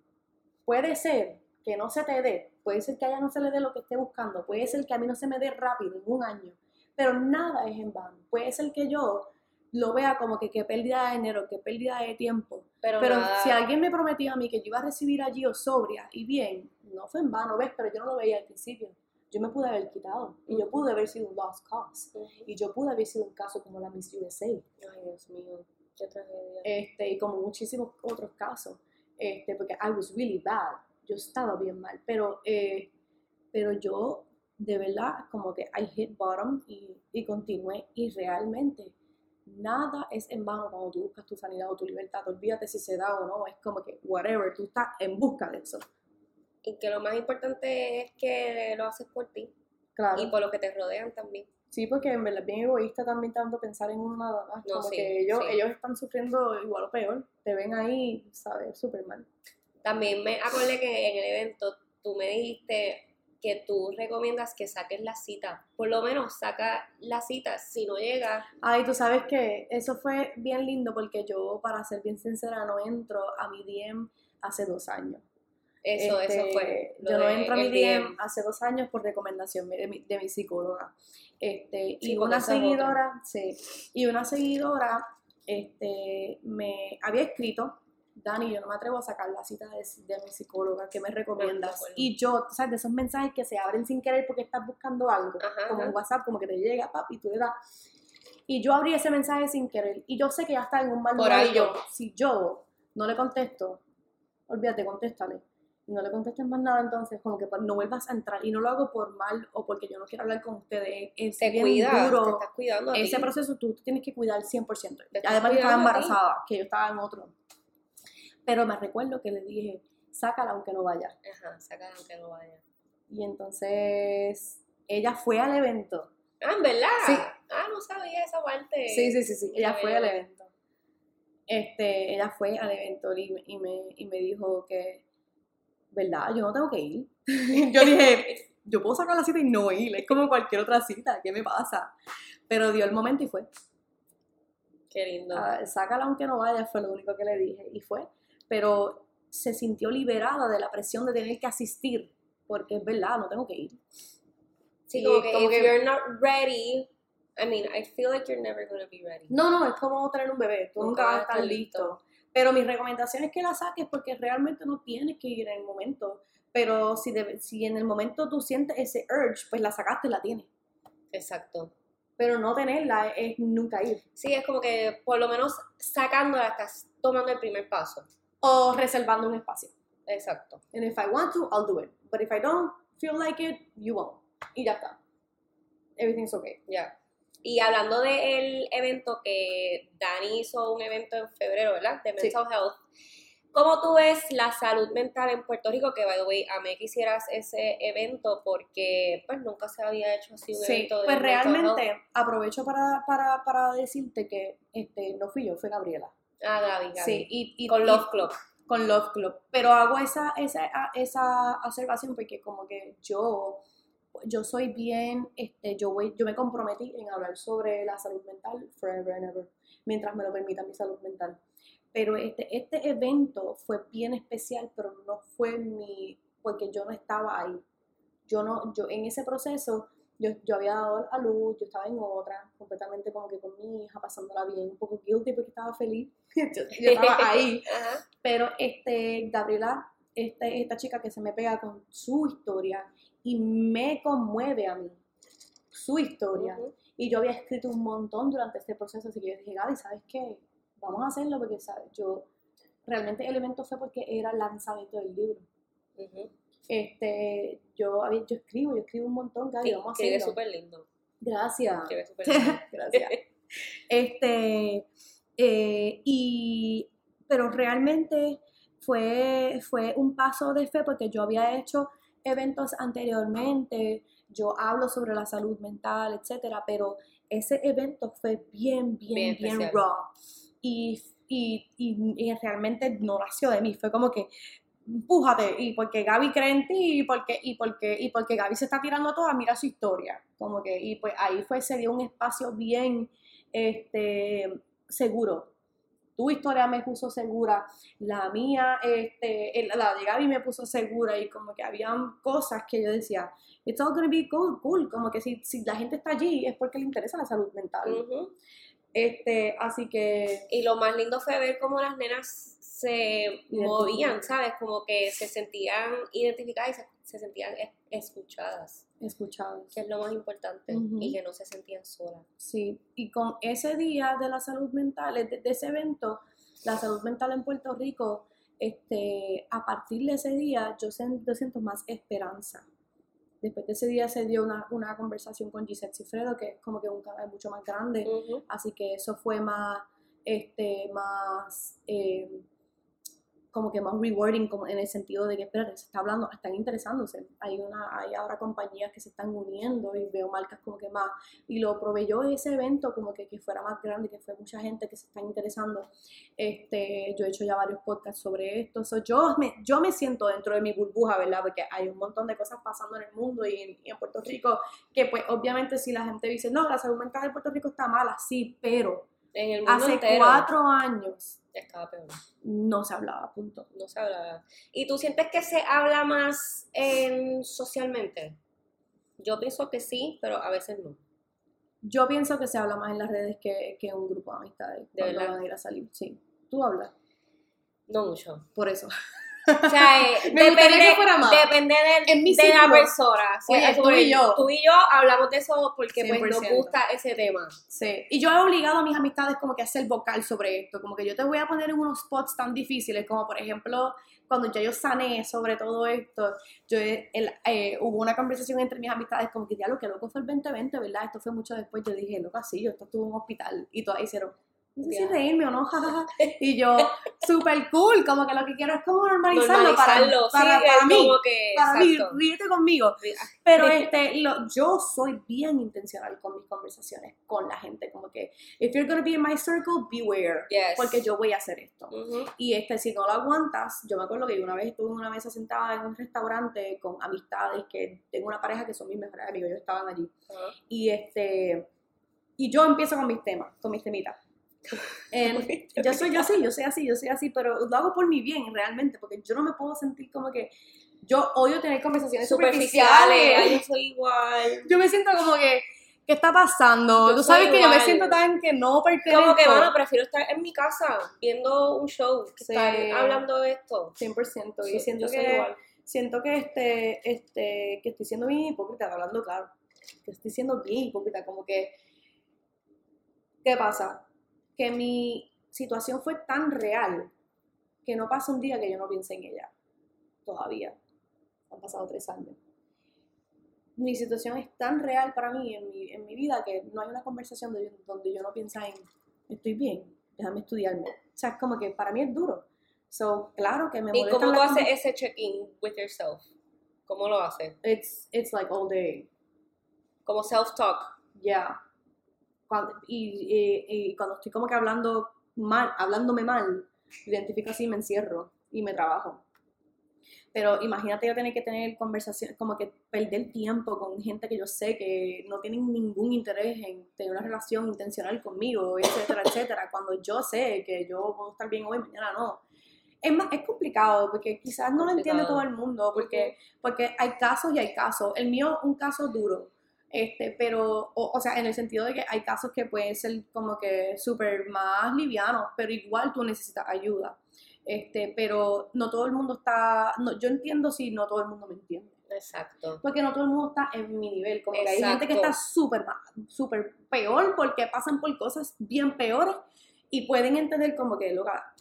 Puede ser que no se te dé, puede ser que a ella no se le dé lo que esté buscando, puede ser que a mí no se me dé rápido en un año, pero nada es en vano. Puede ser que yo lo vea como que qué pérdida de dinero, qué pérdida de tiempo, Pero, pero nada, si alguien me prometía a mí que yo iba a recibir allí o sobria y bien, no fue en vano, ¿ves? Pero yo no lo veía al principio. Yo me pude haber quitado y yo pude haber sido un lost cause y yo pude haber sido un caso como la Miss USA Ay, Dios mío. Qué tragedia. este, y como muchísimos otros casos, este, porque I was really bad, yo estaba bien mal, pero, eh, pero yo de verdad como que I hit bottom y, y continué y realmente nada es en vano cuando tú buscas tu sanidad o tu libertad, olvídate si se da o no, es como que whatever, tú estás en busca de eso, Y que lo más importante es que lo haces por ti claro. y por lo que te rodean también. Sí, porque en verdad es bien egoísta también tanto pensar en uno nada más. No, como sí, que ellos, sí. ellos están sufriendo igual o peor. Te ven ahí, ¿sabes? Súper mal. También me acordé que en el evento tú me dijiste que tú recomiendas que saques la cita. Por lo menos saca la cita. Si no llega, Ay, tú sabes que eso fue bien lindo porque yo, para ser bien sincera, no entro a mi DM hace dos años. eso, Este, eso fue. lo Yo no entro a mi DM hace dos años por recomendación de mi, de mi psicóloga. Este, Sí, y una seguidora, sí, y una seguidora este, me había escrito, Dani, yo no me atrevo a sacar la cita de, de mi psicóloga, ¿qué me recomiendas? y yo, ¿sabes? De esos mensajes que se abren sin querer porque estás buscando algo, Ajá, como ajá. WhatsApp, como que te llega, papi, tú le das. Y yo abrí ese mensaje sin querer. Y yo sé que ya está en un mal Por algo. yo, si yo no le contesto, olvídate, contéstale. Y no le contestes más nada, entonces, como que pues, no vuelvas a entrar. Y no lo hago por mal o porque yo no quiero hablar con ustedes. Es Te bien cuidas, te duro. estás cuidando. Ese proceso tú te tienes que cuidar 100%. Te estás Además, yo estaba embarazada, que yo estaba en otro. Pero me recuerdo que le dije, sácala aunque no vaya. Ajá, saca aunque no vaya. Y entonces ella fue al evento. Ah, ¿en verdad? Sí. Ah, no sabía esa parte. Sí, sí, sí, sí. Ella fue al evento. Este, ella fue al evento y, me- y, me, y me dijo que, ¿verdad? Yo no tengo que ir. yo dije, yo puedo sacar la cita y no ir. Es como cualquier otra cita. ¿Qué me pasa? Pero dio el momento y fue. Qué lindo. Ah, sácala aunque no vaya, fue lo único que le dije. Y fue. Pero se sintió liberada de la presión de tener que asistir. Porque es verdad, no tengo que ir. sí, como que como if que- you're not ready, I mean, I feel like you're never gonna be ready. No, no, es como tener un bebé. Tú nunca Nunca vas a estar estar listo. Pero mi recomendación es que la saques porque realmente no tienes que ir en el momento. Pero si, debe- si en el momento tú sientes ese urge, pues la sacaste y la tienes. Exacto. Pero no tenerla es nunca ir. Sí, es como que por lo menos sacándola estás tomando el primer paso. O reservando un espacio. Exacto. And if I want to, I'll do it. But if I don't feel like it, you won't. Y ya está. Everything's okay. Ya. Y hablando del evento que Dani hizo un evento en febrero, ¿verdad? De Sí. Mental Health. ¿Cómo tú ves la salud mental en Puerto Rico? Que, by the way, amé que hicieras ese evento porque, pues, nunca se había hecho así un Sí, evento de pues realmente health. aprovecho para, para, para decirte que este, no fui yo, fue Gabriela. Ah, Gaby, Gaby. Sí, y, y- Con Love Club. con Love Club. Pero hago esa, esa, esa observación porque como que yo, yo soy bien, este, yo voy, yo me comprometí en hablar sobre la salud mental forever and ever, mientras me lo permita mi salud mental. Pero este, este evento fue bien especial, pero no fue mi, porque yo no estaba ahí. Yo no, yo en ese proceso, yo, yo había dado a luz, yo estaba en otra, completamente como que con mi hija, pasándola bien, un poco guilty porque estaba feliz. yo, yo estaba ahí. Ajá. Pero este, Gabriela, este, esta chica que se me pega con su historia y me conmueve a mí, su historia. Y yo había escrito un montón durante este proceso, así que yo dije, Gaby, ¿sabes qué? Vamos a hacerlo porque, ¿sabes? Yo, realmente el evento fue porque era el lanzamiento del libro. Este, yo, yo escribo, yo escribo un montón, Gaby, Sí, vamos a súper lindo. Gracias. Escribe súper lindo. Gracias. Este, eh, y, pero realmente fue, fue un paso de fe porque yo había hecho eventos anteriormente, yo hablo sobre la salud mental, etcétera, pero ese evento fue bien, bien, Bien raw. Y, y, y- y realmente no nació de mí, fue como que empújate, y porque Gaby cree en ti, y porque, y porque, y porque Gaby se está tirando toda, mira su historia. Como que, y pues ahí fue, se dio un espacio bien este, seguro. Tu historia me puso segura, la mía, este, la de Gaby me puso segura, y como que habían cosas que yo decía, it's all gonna be cool, cool. como que si, si la gente está allí es porque le interesa la salud mental. Ujú. Este, así que Y lo más lindo fue ver cómo las nenas se movían, ¿sabes? Como que se sentían identificadas y se, se sentían es- escuchadas, escuchados. que es lo más importante, y que no se sentían solas. Sí, y con ese día de la salud mental, de, de ese evento, la salud mental en Puerto Rico, este, a partir de ese día yo, sen- yo siento más esperanza. Después de ese día se dio una, una conversación con Gisette Cifredo, que es como que un canal mucho más grande, así que eso fue más, este, más, eh, como que más rewarding como en el sentido de que, espérate, se está hablando, están interesándose. Hay, una, hay ahora compañías que se están uniendo y veo marcas como que más. Y lo proveyó ese evento como que, que fuera más grande, que fue mucha gente que se están interesando. Este, yo he hecho ya varios podcasts sobre esto. So, yo, me, yo me siento dentro de mi burbuja, ¿verdad? Porque hay un montón de cosas pasando en el mundo y en, y en Puerto Rico que pues obviamente si la gente dice, no, la salud mental de Puerto Rico está mala, sí, pero En el mundo hace entero cuatro años estaba peor. no se hablaba, punto. No se hablaba. ¿Y tú sientes que se habla más en, socialmente? Yo pienso que sí, pero a veces no. Yo pienso que se habla más en las redes que, que en un grupo de amistades ¿De verdad? van a ir a salir. Sí, tú hablas, No mucho. por eso. O sea, eh, Me depende, que fuera más. depende del- de la persona. Sí, Oye, tú y yo. Tú y yo hablamos de eso porque pues nos 100%. gusta ese tema. Sí, y yo he obligado a mis amistades como que a ser vocal sobre esto, como que yo te voy a poner en unos spots tan difíciles, como por ejemplo, cuando ya yo sané sobre todo esto, yo el- eh, hubo una conversación entre mis amistades como que, ya lo que loco fue el 2020, ¿verdad? Esto fue mucho después, yo dije, loco, sí, yo esto estuve en un hospital, y todas hicieron, no sé si reírme o no, jajaja, y yo, súper cool, como que lo que quiero es como normalizarlo, Normalizarlo, para, para, sí, para mí, como que, para mí, ríete conmigo, pero este, lo- yo soy bien intencional con mis conversaciones con la gente, como que, if you're gonna be in my circle, beware, Yes. porque yo voy a hacer esto. Ujú. Y este, si no lo aguantas, yo me acuerdo que una vez estuve en una mesa sentada en un restaurante con amistades que tengo una pareja que son mis mejores amigos, ellos estaban allí. Ajá. Y este, y yo empiezo con mis temas, con mis temitas. En- yo soy yo así, yo soy así, yo soy así, pero lo hago por mi bien realmente, porque yo no me puedo sentir como que yo odio tener conversaciones Superficiales, yo soy igual. Yo me siento como que, ¿qué está pasando? Yo Tú sabes que yo me siento tan que no pertenezco. Como que, bueno, prefiero estar en mi casa viendo un show que Sí. estar hablando de esto. 100%. Y Sí, siento yo soy que, igual. siento que, este, este, que estoy siendo bien hipócrita, hablando claro. Que estoy siendo bien hipócrita, como que, ¿qué pasa? Que mi situación fue tan real que no pasa un día que yo no piense en ella. Todavía. Han pasado tres años. Mi situación es tan real para mí en mi, en mi vida que no hay una conversación de- donde yo no piensa en estoy bien, déjame estudiarme. O sea, es como que para mí es duro. So, claro que me ¿Y cómo tú haces ese check-in with yourself? ¿Cómo lo haces? It's, it's like all day. Como self-talk. Yeah. Cuando, y, y- y cuando estoy como que hablando mal, hablándome mal, identifico así, me encierro y me trabajo. Pero imagínate yo tener que tener conversaciones, como que perder tiempo con gente que yo sé que no tienen ningún interés en tener una relación intencional conmigo, etcétera, etcétera. Cuando yo sé que yo puedo estar bien hoy, mañana no. Es, más, es complicado porque quizás no lo entiende todo el mundo, porque, porque hay casos y hay casos. El mío es un caso duro, este, pero, o, o sea, en el sentido de que hay casos que pueden ser como que súper más livianos, pero igual tú necesitas ayuda. Este, pero no todo el mundo está, no, yo entiendo si no todo el mundo me entiende. Exacto. Porque no todo el mundo está en mi nivel. Como que hay gente que está súper súper peor porque pasan por cosas bien peores y pueden entender como que, loca,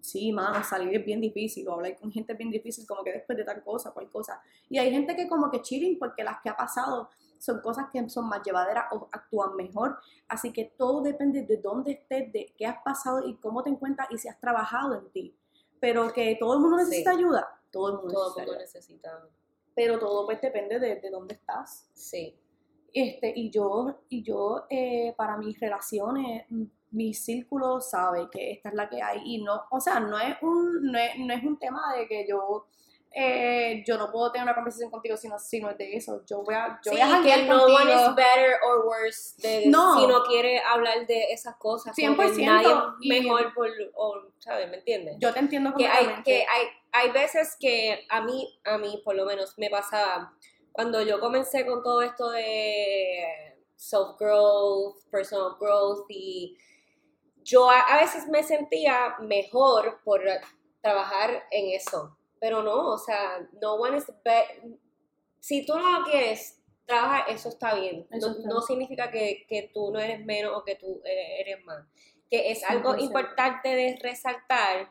sí, mano, salir es bien difícil o hablar con gente es bien difícil como que después de tal cosa, cual cosa. Y hay gente que como que chilling porque las que ha pasado son cosas que son más llevaderas o actúan mejor. Así que todo depende de dónde estés, de qué has pasado y cómo te encuentras y si has trabajado en ti. Pero que todo el mundo Sí. necesita ayuda. Todo el mundo Todo necesita el mundo necesita. Pero todo pues depende de, de dónde estás. Sí. Este, y yo, y yo eh, para mis relaciones, m- mi círculo sabe que esta es la que hay. Y no, o sea, no es un, no es, no es un tema de que yo, eh, yo no puedo tener una conversación contigo si no, si no es de eso. Yo voy a, yo Sí, voy a que no contigo. one is better or worse de, No. si no quiere hablar de esas cosas. como que 100% nadie y- mejor por, o, ¿sabes? ¿Me entiendes? Yo te entiendo que hay, que hay, hay veces que a mí, a mí por lo menos me pasaba, cuando yo comencé con todo esto de self-growth, personal growth y yo a, a veces me sentía mejor por trabajar en eso, pero no, o sea, no one is si tú no lo quieres trabajar, eso está bien, Eso no, está no significa que, que tú no eres menos o que tú eres, más, que es algo 100%. importante de resaltar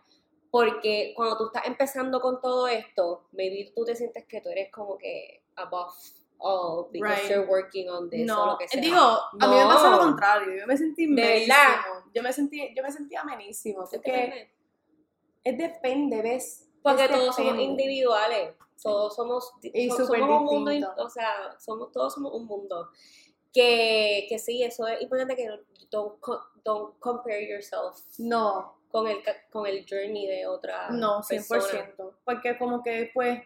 porque cuando tú estás empezando con todo esto, maybe tú te sientes que tú eres como que above all because Right. you're working on this o No, lo que sea. digo, a mí me No. pasó lo contrario, yo me sentí ¿De? Yo me sentí, yo me sentí amenísimo, porque es depende, ¿ves? Porque todos somos individuales, todos somos, Y somos un mundo, o sea, somos, todos somos un mundo. Que, que sí, eso es importante que no- don't, don't compare yourself No, con el, con el journey de otra No, persona. 100%. Porque como que pues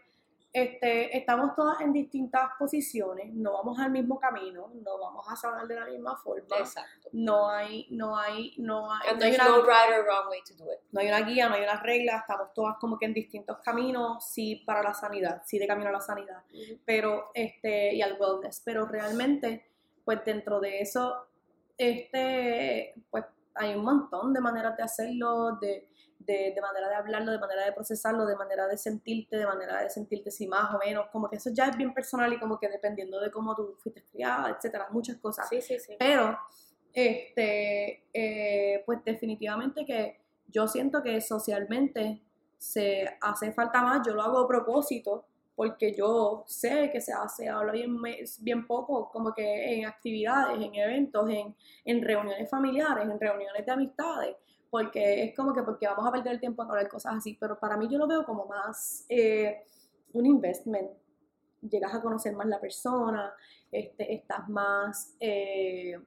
este, estamos todas en distintas posiciones, no vamos al mismo camino, no vamos a sanar de la misma forma. Exacto. No hay, no hay, no hay, And no hay una, no right or wrong way to do it. no hay una guía, no hay una regla, estamos todas como que en distintos caminos, sí para la sanidad, sí de camino a la sanidad, pero este, y al wellness, pero realmente, pues dentro de eso, este, pues hay un montón de maneras de hacerlo, de, de, de manera de hablarlo, de manera de procesarlo, de manera de sentirte, de manera de sentirte si más o menos, como que eso ya es bien personal y como que dependiendo de cómo tú fuiste criada, etcétera, muchas cosas. Sí, sí, sí. Pero, este, eh, pues definitivamente que yo siento que socialmente se hace falta más, yo lo hago a propósito, porque yo sé que se hace, habla bien, bien poco, como que en actividades, en eventos, en, en reuniones familiares, en reuniones de amistades, porque es como que porque vamos a perder el tiempo en hablar cosas así, pero para mí yo lo veo como más eh, un investment, llegas a conocer más la persona, este, estás más... eh,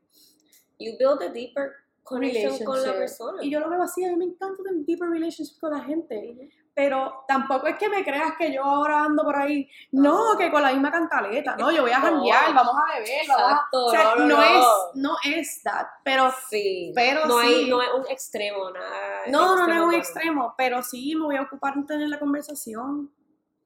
You build a deeper connection con la persona. Y yo lo veo así, a mí me encanta tener deeper relationship con la gente. Pero tampoco es que me creas que yo ahora ando por ahí. No, que con la misma cantaleta. No, yo voy a janguear, vamos a beber, Exacto, O sea, no, no, no, no. es, no es that. Pero Sí. Pero no sí. Hay, no es un extremo, nada. no, no, no es un extremo. Pero sí me voy a ocupar en tener la conversación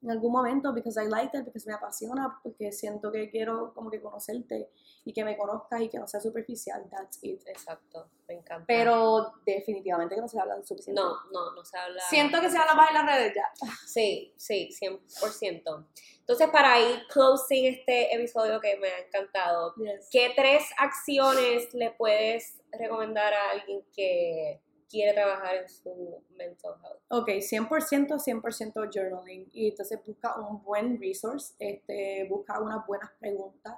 en algún momento, because I like it, porque me apasiona, porque siento que quiero como que conocerte y que me conozcas y que no sea superficial. That's it. Exacto, me encanta. Pero definitivamente que no se habla suficiente. No, no, no se habla. Siento que se habla más en las redes ya. Sí, sí, 100%. Entonces, para ir closing este episodio que me ha encantado, ¿qué tres acciones le puedes recomendar a alguien que quiere trabajar en su mental health? Ok, 100%, 100% journaling. Y entonces busca un buen resource, este, busca unas buenas preguntas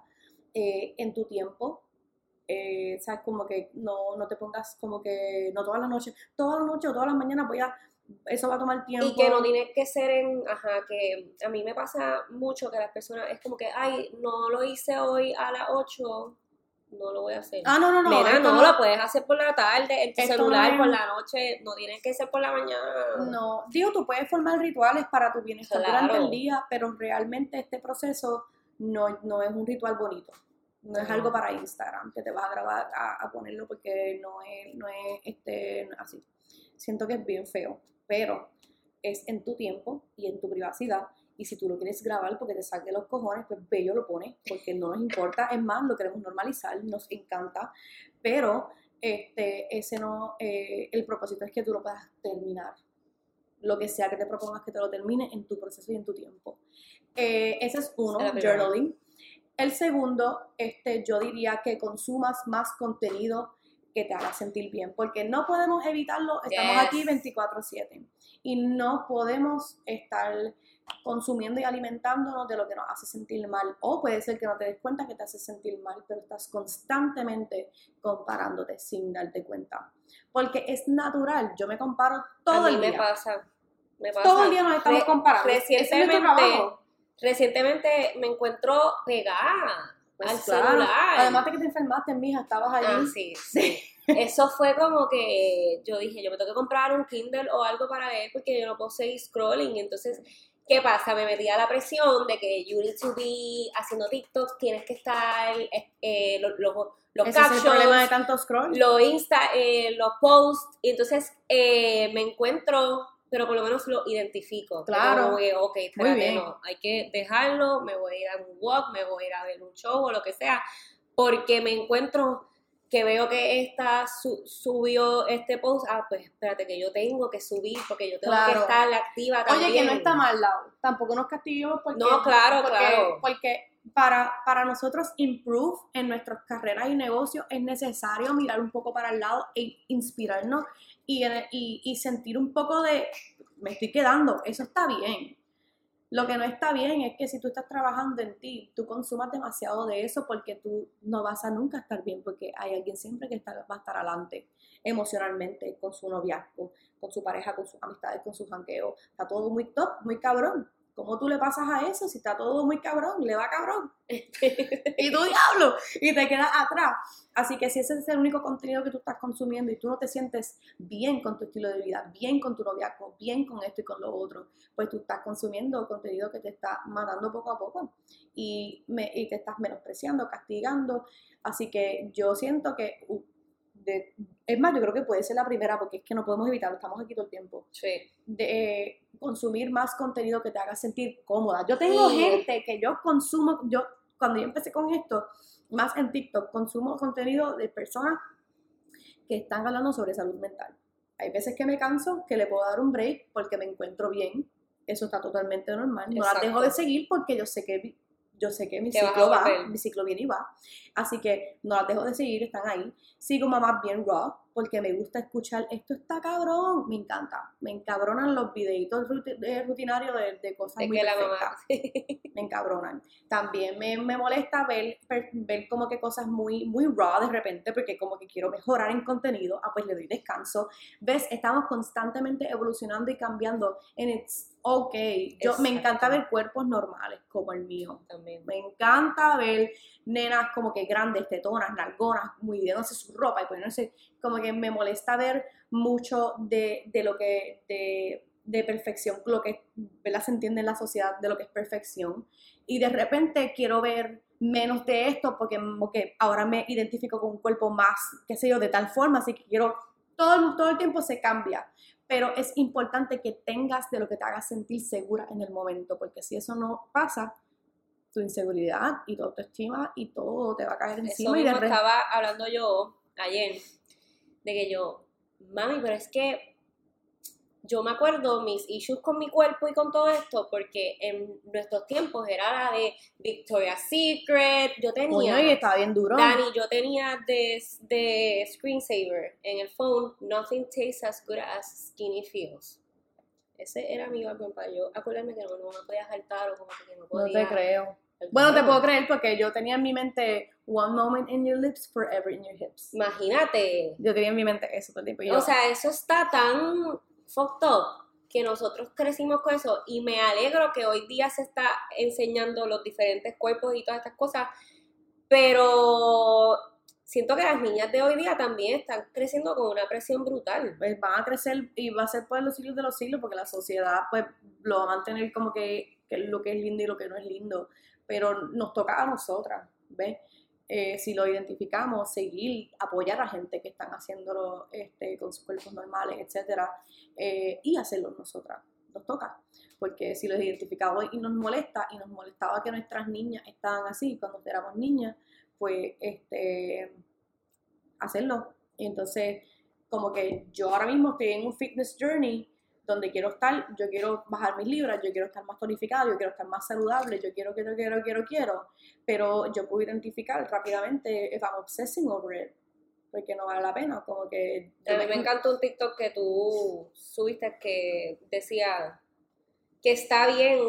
eh, en tu tiempo. Eh, ¿Sabes? Como que no, no te pongas como que, no toda la noche, toda la noche o todas las mañanas voy a, eso va a tomar tiempo. Y que no tiene que ser en, ajá, que a mí me pasa mucho que las personas es como que, ay, no lo hice hoy a las 8, no lo voy a hacer. Ah, no, no, no. Esto no, lo puedes hacer por la tarde, en tu celular, no por la noche, no tiene que ser por la mañana. No, digo, tú puedes formar rituales para tu bienestar Claro. durante el día, pero realmente este proceso no, no es un ritual bonito. No es algo para Instagram, que te vas a grabar a, a ponerlo porque no es, no es este, no es así. Siento que es bien feo, pero es en tu tiempo y en tu privacidad. Y si tú lo quieres grabar porque te saque los cojones, pues bello lo pones, porque no nos importa. Es más, lo queremos normalizar, nos encanta. Pero este, ese no, eh, el propósito es que tú lo puedas terminar. Lo que sea que te propongas que te lo termine en tu proceso y en tu tiempo. Eh, ese es uno, journaling. El segundo, este, yo diría que consumas más contenido que te haga sentir bien, porque no podemos evitarlo, estamos Yes. aquí 24/7 y no podemos estar consumiendo y alimentándonos de lo que nos hace sentir mal. O puede ser que no te des cuenta que te hace sentir mal, pero estás constantemente comparándote sin darte cuenta. Porque es natural, yo me comparo todo a mí el me día. pasa. Me pasa. Todo el día nos estamos Re- comparando. Es nuestro Recientemente, me encuentro pegada Pues al claro. celular. Además de que te enfermaste, mija, estabas allí. Ah, sí, sí. Eso fue como que yo dije, yo me tengo que comprar un Kindle o algo para leer porque yo no puedo seguir scrolling. Entonces, ¿qué pasa? Me metí a la presión de que you need to be haciendo TikToks, tienes que estar, eh, los, los, los Ese es el problema de captions, tanto scroll. los Insta, eh, los posts. Y entonces eh, me encuentro, pero por lo menos lo identifico. Claro. Como que, ok, espérate, no, hay que dejarlo, me voy a ir a un walk, me voy a ir a ver un show o lo que sea, porque me encuentro que veo que esta su- subió este post, ah, pues espérate que yo tengo que subir porque yo tengo que Claro. estar activa también. Oye, que no está mal, Lau. Tampoco nos castiguemos porque... No, claro, porque, claro. Porque para, para nosotros improve en nuestras carreras y negocios es necesario mirar un poco para el lado e inspirarnos y, y, y sentir un poco de... Me estoy quedando, eso está bien. Lo que no está bien es que si tú estás trabajando en ti, tú consumas demasiado de eso porque tú no vas a nunca estar bien, porque hay alguien siempre que está- va a estar adelante emocionalmente, con su noviazgo, con su pareja, con sus amistades, con sus jangueos. Está todo muy top, muy cabrón. ¿Cómo tú le pasas a eso si está todo muy cabrón? Le va cabrón. y tú diablo, y te quedas atrás. Así que si ese es el único contenido que tú estás consumiendo y tú no te sientes bien con tu estilo de vida, bien con tu noviazgo, bien con esto y con lo otro, pues tú estás consumiendo contenido que te está matando poco a poco y, me- y te estás menospreciando, castigando. Así que yo siento que, uh, de- es más, yo creo que puede ser la primera porque es que no podemos evitarlo, estamos aquí todo el tiempo Sí. de eh, consumir más contenido que te haga sentir cómoda. Yo tengo Sí. gente que yo consumo, yo cuando yo empecé con esto, más en TikTok, consumo contenido de personas que están hablando sobre salud mental. Hay veces que me canso, que le puedo dar un break porque me encuentro bien. Eso está totalmente normal. No las dejo de Exacto. seguir porque yo sé que yo sé que mi Te ciclo va, mi ciclo viene y va. Así que no las dejo de seguir, están ahí. Sigo mamás bien raw porque me gusta escuchar, esto está cabrón, me encanta. Me encabronan los videitos ruti- de- rutinarios de, de cosas De muy que la mamá. me encabronan. También me, me molesta ver, ver como que cosas muy, muy raw de repente, porque como que quiero mejorar en contenido, ah, pues le doy descanso. ¿Ves? Estamos constantemente evolucionando y cambiando, and it's okay. Yo, me encanta ver cuerpos normales como el mío. También. Me encanta ver nenas como que grandes, tetonas, largonas, midiéndose su ropa y poniéndose, como que me molesta ver mucho de, de lo que, de, de perfección, lo que ¿verdad? se entiende en la sociedad de lo que es perfección. Y de repente quiero ver menos de esto porque que ahora me identifico con un cuerpo más, qué sé yo, de tal forma, así que quiero, todo, todo el tiempo se cambia. Pero es importante que tengas de lo que te haga sentir segura en el momento, porque si eso no pasa, tu inseguridad y tu autoestima y todo te va a caer Eso encima y de estaba hablando yo ayer, de que yo, mami, pero es que yo me acuerdo mis issues con mi cuerpo y con todo esto, porque en nuestros tiempos era la de Victoria's Secret, yo tenía... Y estaba bien duro. Dani, yo tenía de, de screensaver en el phone, nothing tastes as good as skinny feels. Ese era mi álbum para yo acordarme que no, no me podía saltar o como que no no podía. te creo. Bueno, te puedo creer porque yo tenía en mi mente one moment in your lips, forever in your hips. Imagínate. Yo tenía en mi mente eso todo el tiempo. yo, O sea, eso está tan fucked up que nosotros crecimos con eso y me alegro que hoy día se está enseñando los diferentes cuerpos y todas estas cosas, pero siento que las niñas de hoy día también están creciendo con una presión brutal. pues van a crecer y va a ser por los siglos de los siglos porque la sociedad pues lo va a mantener como que, que lo que es lindo y lo que no es lindo pero nos toca a nosotras ¿ves? Eh, si lo identificamos seguir apoyar a gente que están haciéndolo este, con sus cuerpos normales etcétera eh, y hacerlo nosotras nos toca. Porque si lo identificamos y nos molesta y nos molestaba que nuestras niñas estaban así cuando éramos niñas pues este hacerlo. Entonces como que yo ahora mismo estoy en un fitness journey donde quiero estar, yo quiero bajar mis libras, yo quiero estar más tonificado, yo quiero estar más saludable, yo quiero, quiero, quiero, quiero, quiero, pero yo puedo identificar rápidamente if I'm obsessing over it, porque no vale la pena, como que... A mí me encantó un TikTok que tú subiste que decía que está bien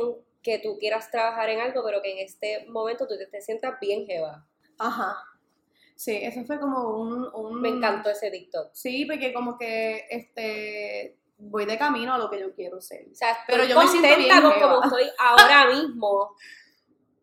que tú quieras trabajar en algo, pero que en este momento tú te, te sientas bien jeva. Ajá. Sí, eso fue como un... un Me encantó ese TikTok. Sí, porque como que este voy de camino a lo que yo quiero ser. O sea, Pero yo me siento bien con como estoy ahora mismo,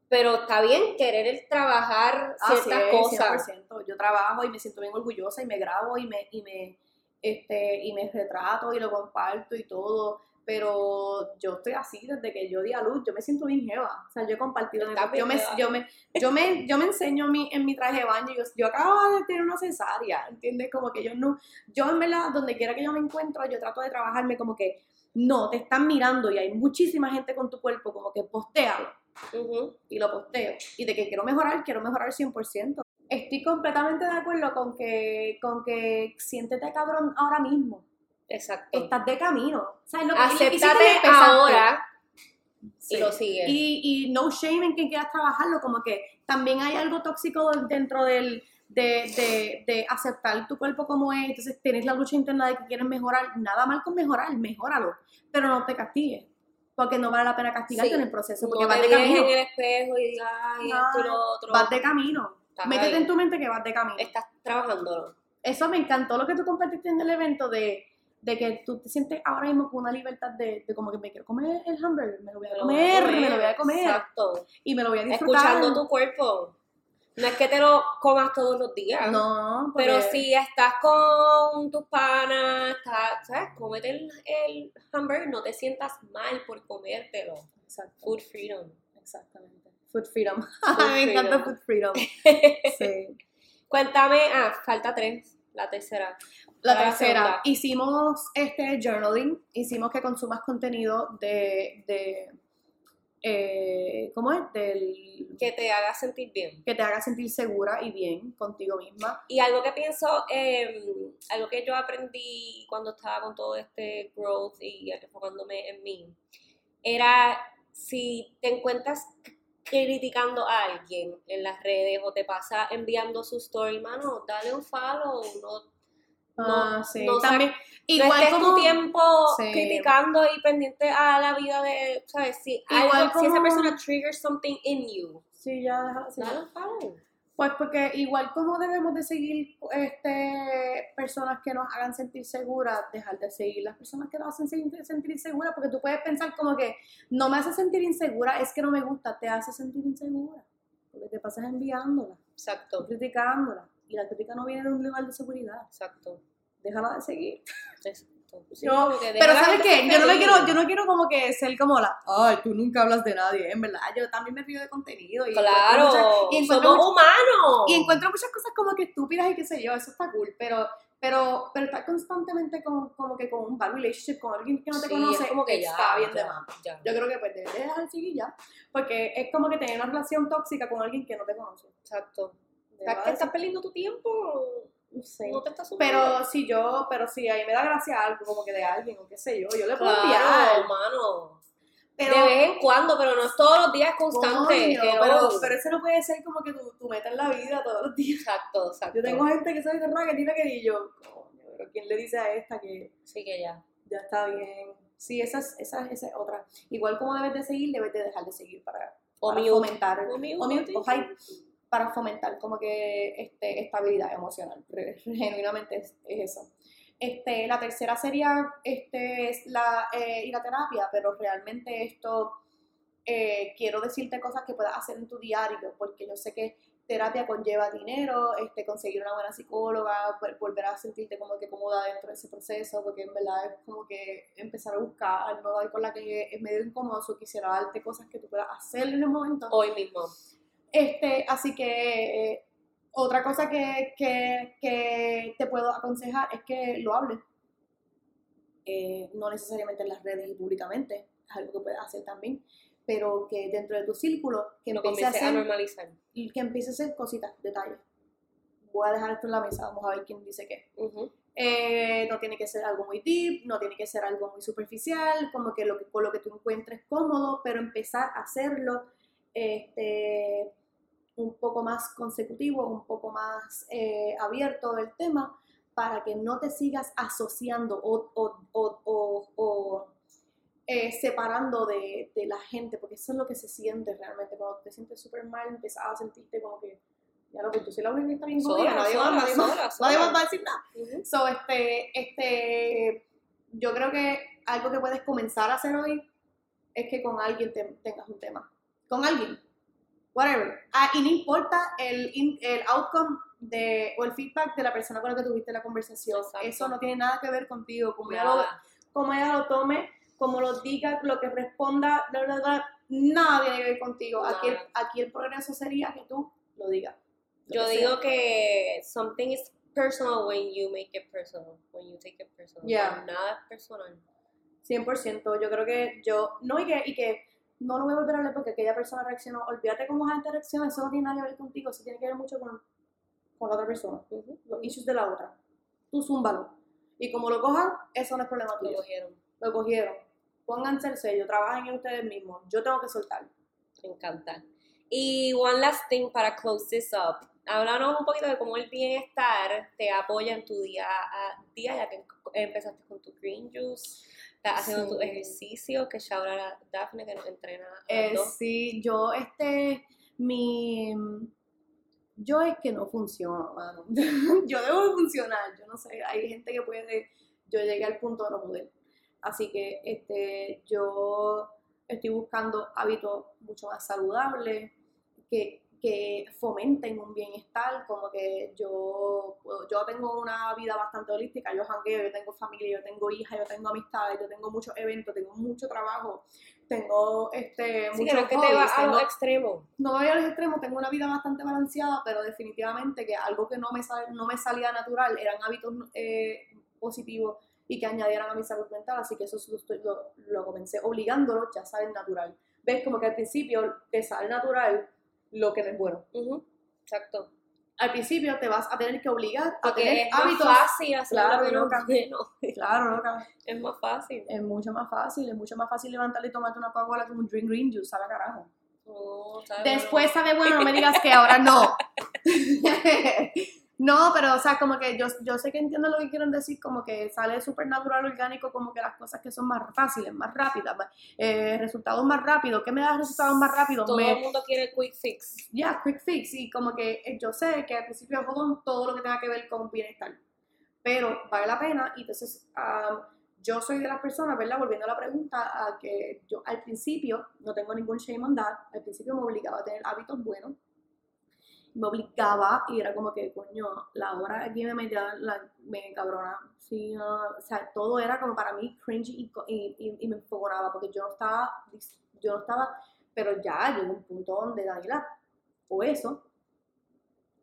pero está bien querer el trabajar ciertas es, cosas. 100%. Yo trabajo y me siento bien orgullosa y me grabo y me, y me, este, y me retrato y lo comparto y todo. Pero yo estoy así desde que yo di a luz, yo me siento bien jeva. O sea, yo he compartido, bien yo me, yo me, yo me, yo me enseño mi, en mi traje de baño, yo, yo acabo de tener una cesárea, ¿entiendes? Como que yo no, yo en verdad, donde quiera que yo me encuentro, yo trato de trabajarme como que, no, te están mirando y hay muchísima gente con tu cuerpo, como que postéalo Ujú. y lo posteo. Y de que quiero mejorar, quiero mejorar 100%. Estoy completamente de acuerdo con que, con que siéntete cabrón ahora mismo. Exacto. Estás de camino. ¿Sabes lo que Acéptate ahora Sí. y lo sigues. Y, y no shame en que quieras trabajarlo, como que también hay algo tóxico dentro del, de, de, de aceptar tu cuerpo como es, entonces tienes la lucha interna de que quieres mejorar, nada mal con mejorar, mejóralo, pero no te castigues, porque no vale la pena castigarte Sí. en el proceso, porque no vas te de camino, en el espejo y digas, ay, esto y lo otro. vas de camino, Estás métete ahí. en tu mente que vas de camino. Estás trabajándolo. Eso me encantó lo que tú compartiste en el evento de, de que tú te sientes ahora mismo con una libertad de, de como que me quiero comer el hamburger, me lo voy a Me lo voy a comer, me lo voy a comer Exacto. y me lo voy a disfrutar. Escuchando tu cuerpo. No es que te lo comas todos los días. No, porque- Pero si estás con tus panas, estás, ¿sabes? Cómete el, el hamburger, no te sientas mal por comértelo. Exacto, Food freedom. exactamente. Food freedom. Food me encanta food freedom. Sí. Cuéntame, ah, falta tres, la tercera. La tercera, hicimos este journaling, hicimos que consumas contenido de, de eh, ¿cómo es? Del, Que te haga sentir bien. que te haga sentir segura y bien contigo misma. Y algo que pienso, eh, algo que yo aprendí cuando estaba con todo este growth y enfocándome en mí, era si te encuentras criticando a alguien en las redes o te pasa enviando su story, mano, dale un follow, no, Ah, No, sí. no También, no igual estés como, tu tiempo Sí. criticando y pendiente a la vida de, ¿sabes? Si, Igual algo, si esa persona triggers something in you, Sí, ya, sí. dale un follow. Pues porque igual como debemos de seguir este, personas que nos hagan sentir seguras, dejar de seguir las personas que nos hacen sentir, sentir inseguras, porque tú puedes pensar como que no me hace sentir insegura, es que no me gusta, te hace sentir insegura, porque te pasas enviándola, Exacto, criticándola, y la crítica no viene de un lugar de seguridad, exacto, déjala de seguir. Que deja Pero ¿sabes qué? Yo no me quiero, yo no quiero como que ser como la, ay, tú nunca hablas de nadie, en verdad, yo también me río de contenido y encuentro Claro, muchas- y encuentro somos humanos. Y encuentro muchas cosas como que estúpidas y qué sé yo, eso está cool, pero, pero, pero estar constantemente con, como que con un bad relationship con alguien que no te Sí, conoce es como que ya, está bien de ya, más. ya. Yo creo que pues debes de dejar de seguir ya, porque es como que tener una relación tóxica con alguien que no te conoce. Exacto. De ¿Sabes verdad, que estás perdiendo tu tiempo? No sé. No te sumando. Pero si yo, pero si a mí me da gracia algo como que de alguien o qué sé yo, yo le puedo Claro, enviar. mano. Pero, de vez en cuando, pero no es todos los días constante. coño, pero, pero eso no puede ser como que tu, tu meta en la vida todos los días. Exacto, exacto. Yo tengo gente que sabe de que tiene que y yo, coño, pero ¿quién le dice a esta que Sí que ya. ya está bien? Sí, esa es, esa, esa es otra. Igual como debes de seguir, debes de dejar de seguir para, fomentar, O mute, o o hype, para fomentar como que este, estabilidad emocional. Genuinamente es, es eso. Este, la tercera sería este, es la, eh, ir a terapia, pero realmente esto eh, quiero decirte cosas que puedas hacer en tu diario, porque yo sé que terapia conlleva dinero, este, conseguir una buena psicóloga, vol- volver a sentirte como que cómoda dentro de ese proceso, porque en verdad es como que empezar a buscar, no dar con la que es medio incómodo, o quisiera darte cosas que tú puedas hacer en el momento. Hoy mismo. Este, así que eh, otra cosa que, que- que te puedo aconsejar es que lo hables. Eh, no necesariamente en las redes y públicamente, es algo que puedes hacer también, pero que dentro de tu círculo, que Lo empiece a comiences a hacer normalizar. y que empiece a hacer cositas, detalles. Voy a dejar esto en la mesa, vamos a ver quién dice qué. Ujú. Eh, no tiene que ser algo muy deep, no tiene que ser algo muy superficial, como que, lo que con lo que tú encuentres cómodo, pero empezar a hacerlo este, un poco más consecutivo, un poco más eh, abierto del tema, para que no te sigas asociando o, o- o- o- o, eh, separando de, de la gente, porque eso es lo que se siente realmente. Cuando te sientes súper mal, empiezas a sentirte como que, ya lo que tú soy la única que está bien Sola, jodida, nadie, nadie, nadie más va a decir nada. Ujú. So, este, este, yo creo que algo que puedes comenzar a hacer hoy es que con alguien te- tengas un tema. Con alguien. Whatever. Ah, y no importa el, el outcome de, o el feedback de la persona con la que tuviste la conversación. Exacto. Eso no tiene nada que ver contigo. Como ella, lo, como ella lo tome, como lo diga, lo que responda, bla, bla, bla, nada tiene que ver contigo. Aquí el, aquí el progreso sería que tú lo digas. Yo que digo sea. que something is personal when you make it personal, when you take it personal. Yeah. Nada es personal. 100%, yo creo que yo, no, y que, y que no lo voy a volver a hablar porque aquella persona reaccionó, olvídate cómo la gente reacciona, eso no tiene nada que ver contigo, eso tiene que ver mucho con, con la otra persona, los issues de la otra. Tú zúmbalo. Y como lo cojan, eso no es problema Lo tuyo. cogieron. Lo cogieron. Pónganse el sello, trabajen en ustedes mismos. Yo tengo que soltar. Me encanta. Y one last thing para close this up. Háblanos un poquito de cómo el bienestar te apoya en tu día a día, ya que empezaste con tu green juice, estás haciendo Sí. tu ejercicio, que shout out a Daphne que nos entrena a las Eh, dos. sí, yo, este, mi. Yo es que no funciona, mano. yo debo de funcionar, yo no sé. Hay gente que puede. Yo llegué al punto de no poder. Así que, este, yo estoy buscando hábitos mucho más saludables, que, que fomenten un bienestar, como que yo, yo tengo una vida bastante holística, yo jangueo, yo tengo familia, yo tengo hija, yo tengo amistades, yo tengo muchos eventos, tengo mucho trabajo, tengo este, Sí, que muchos no que te vas a los extremos. no voy a los extremos, tengo una vida bastante balanceada, pero definitivamente que algo que no me, sal- no me salía natural eran hábitos eh, positivos y que añadieran a mi salud mental, así que eso lo, lo, comencé obligándolo, ya saben, natural. ves como que al principio te sale natural lo que no es bueno. Exacto. Al principio te vas a tener que obligar a tener es hábitos. más fácil hacer Claro, lo que no es bueno. Claro, loca. Es más fácil. Es mucho más fácil, es mucho más fácil levantar y tomarte una Coca-Cola que un drink green juice, sabe carajo. ¿sabes? Después sabe bueno, no me digas que ahora no. no, pero o sea, como que yo, yo sé que entiendo lo que quieren decir, como que sale súper natural, orgánico, como que las cosas que son más fáciles, más rápidas, más- eh, resultados más rápidos. ¿Qué me da resultados más rápidos? Todo Me- el mundo quiere quick fix. ya, quick fix. Y como que eh, yo sé que al principio jodo todo lo que tenga que ver con bienestar. Pero vale la pena. Y entonces ah, yo soy de las personas, ¿verdad? Volviendo a la pregunta, a que yo al principio no tengo ningún shame on that. Al principio me obligaba a tener hábitos buenos. Me obligaba y era como que, coño, la hora aquí me metía, me cabrona. Sí, o sea, todo era como para mí cringy y, y, y- me enfogonaba porque yo no estaba, yo no estaba, pero ya llegó un punto donde, Daniela, o eso,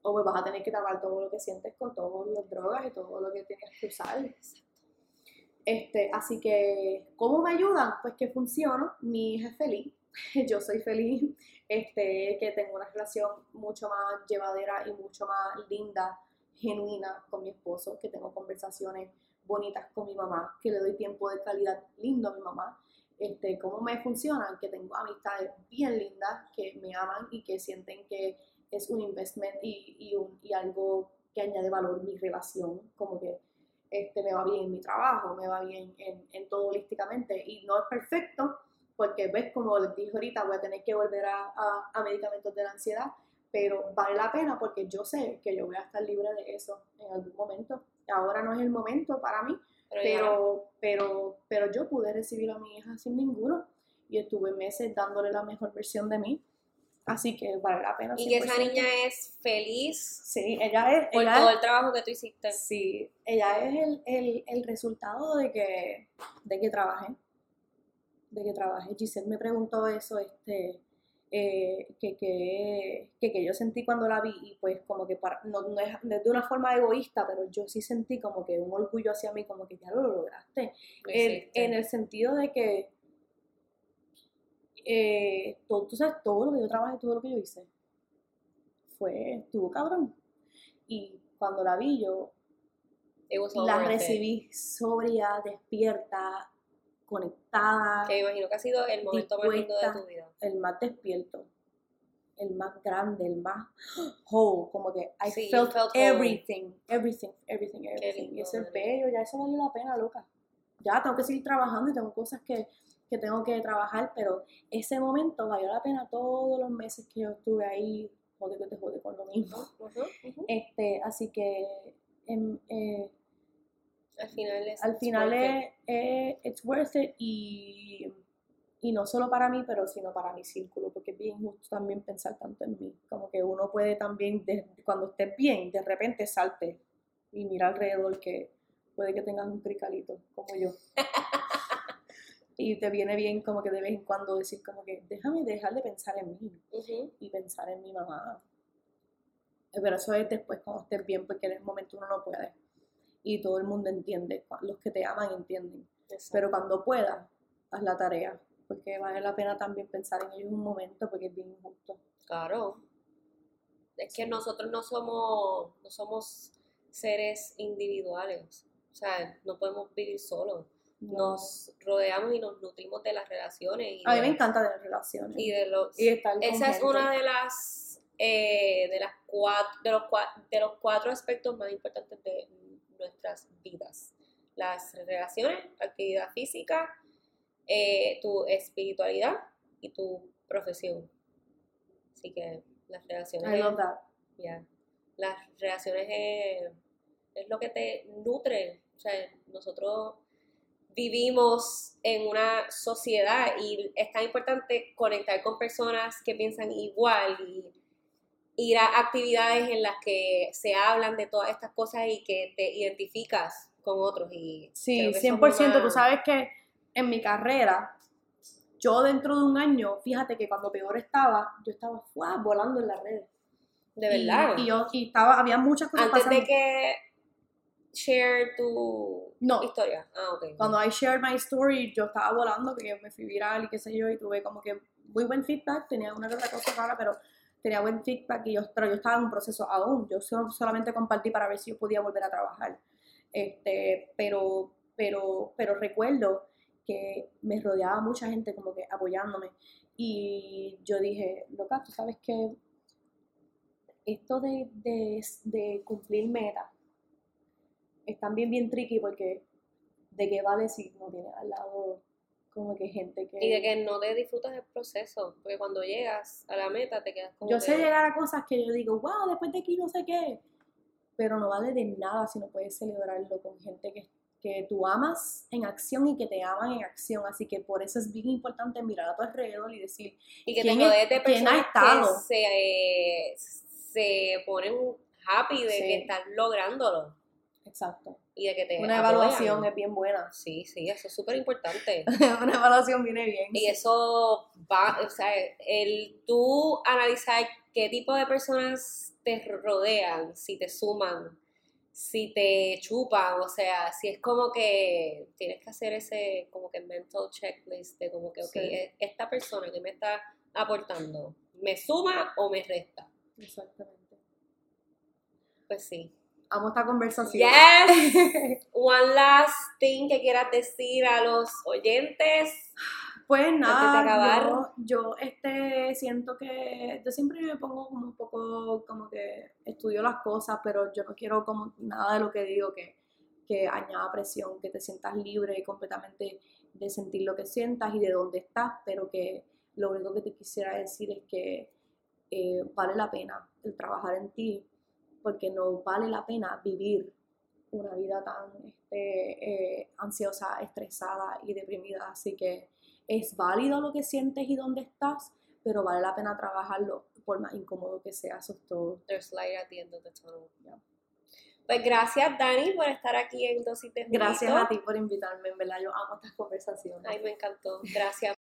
o pues vas a tener que tapar todo lo que sientes con todas las drogas y todo lo que tienes que usar. Este, así que, ¿cómo me ayudan? Pues que funciono, mi hija es feliz, yo soy feliz, este, que tengo una relación mucho más llevadera y mucho más linda, genuina con mi esposo, que tengo conversaciones bonitas con mi mamá, que le doy tiempo de calidad lindo a mi mamá. Este, ¿Cómo me funcionan? Que tengo amistades bien lindas que me aman y que sienten que es un investment y, y, un- y algo que añade valor mi relación, como que este, me va bien en mi trabajo, me va bien en, en todo holísticamente y no es perfecto porque ves como les dije ahorita voy a tener que volver a, a- a medicamentos de la ansiedad, pero vale la pena porque yo sé que yo voy a estar libre de eso en algún momento. Ahora no es el momento para mí, Pero, pero, pero, pero yo pude recibir a mi hija sin ninguno y estuve meses dándole la mejor versión de mí. Así que vale la pena. y que esa 100%. niña es feliz Sí, ella es, por ella todo es- el trabajo que tú hiciste. sí, ella es el, el, el resultado de que, de que trabajé. De que trabajé. Giselle me preguntó eso, este, eh, que, que, que, que yo sentí cuando la vi y pues como que para, no, no es de una forma egoísta, pero yo sí sentí como que un orgullo hacia mí, como que ya lo lograste. Lo En, el sentido de que eh, todo, tú sabes, todo lo que yo trabajé, todo lo que yo hice, fue, estuvo cabrón. Y cuando la vi, yo la recibí sobria, despierta, conectada, Que me imagino que ha sido el momento más lindo de tu vida. el más despierto, el más grande, el más whole, como que I Sí, felt, felt everything, everything, everything, everything. lindo, y eso es bello, ya eso valió la pena, loca. Ya tengo que seguir trabajando y tengo cosas que, que tengo que trabajar, pero ese momento valió la pena todos los meses que yo estuve ahí, jode que te jode con lo mismo. Ujú, ujú. Este, así que em, eh, Al final es. al final it. es, it's worth it y, y no solo para mí, pero sino para mi círculo, porque es bien justo también pensar tanto en mí, como que uno puede también, de- cuando estés bien, de repente salte y mira alrededor que puede que tengas un cricalito como yo. y te viene bien como que de vez en cuando decir como que déjame dejar de pensar en mí y pensar en mi mamá. Pero eso es después cuando estés bien, porque en el momento uno no puede. Y todo el mundo entiende, los que te aman entienden. Exacto. Pero cuando puedas, haz la tarea, porque vale la pena también pensar en ellos un momento, porque es bien injusto. Claro. Es que nosotros no somos, no somos seres individuales. O sea, no podemos vivir solos. Nos rodeamos y nos nutrimos de las relaciones. Y A mí de, me encanta tener relaciones. y de los Y estar Esa es una de las eh, de las cuatro de los, de los cuatro aspectos más importantes de nuestras vidas. Las relaciones, actividad física, eh, tu espiritualidad y tu profesión. Así que las relaciones, I love that. ya, las relaciones es, es lo que te nutre. O sea, nosotros vivimos en una sociedad y es tan importante conectar con personas que piensan igual y ir a actividades en las que se hablan de todas estas cosas y que te identificas con otros. Y Sí, creo que eso es 100%. Tú sabes que en mi carrera, yo dentro de un año, fíjate que cuando peor estaba, yo estaba ¡fua! volando en las redes. De Y- verdad. Y, yo y estaba, había muchas cosas Antes pasando. de que share tu No. historia. Ah, ok. Cuando I shared my story, yo estaba volando, que me fui viral y qué sé yo, y tuve como que muy buen feedback, tenía una que otra cosa rara, pero tenía buen feedback, y yo, pero yo estaba en un proceso aún, yo solo- solamente compartí para ver si yo podía volver a trabajar. Este, pero, pero, pero recuerdo que me rodeaba mucha gente como que apoyándome y yo dije, loca, tú sabes que esto de, de, de cumplir metas es también bien tricky porque de qué vale si no tienes al lado como que gente que... Y de que no te disfrutas el proceso, porque cuando llegas a la meta te quedas como Yo que- sé llegar a cosas que yo digo, wow, después de aquí no sé qué, pero no vale de nada si no puedes celebrarlo con gente que, que tú amas en acción y que te aman en acción. Así que por eso es bien importante mirar a tu alrededor y decir, Y que te ¿Quién es- rodees de personas que se, eh, se ponen happy de Sí. que estás lográndolo exacto, y de que te una apoyan. evaluación es bien buena. Sí, sí, eso es súper importante. una evaluación viene bien. Y eso va, o sea, el tú analizar qué tipo de personas te rodean, si te suman, si te chupan, o sea, si es como que tienes que hacer ese como que mental checklist de como que, ok, Sí. e- esta persona que me está aportando, ¿me suma o me resta? Exactamente. Pues sí. Amo esta conversación. Yes. One last thing que quieras decir a los oyentes. Pues nada, yo, yo este, siento que yo siempre me pongo como un poco como que estudio las cosas, pero yo no quiero como nada de lo que digo que, que añada presión, que te sientas libre y completamente de sentir lo que sientas y de dónde estás, pero que lo único que te quisiera decir es que eh, vale la pena el trabajar en ti, porque no vale la pena vivir una vida tan este, eh, ansiosa, estresada y deprimida, así que es válido lo que sientes y dónde estás, pero vale la pena trabajarlo por más incómodo que sea, eso es todo. There's light at the end of the tunnel. Pues gracias, Dani, por estar aquí en Dosis de Gracias a ti por invitarme, en verdad, yo amo estas conversaciones. Ay, me encantó. Gracias.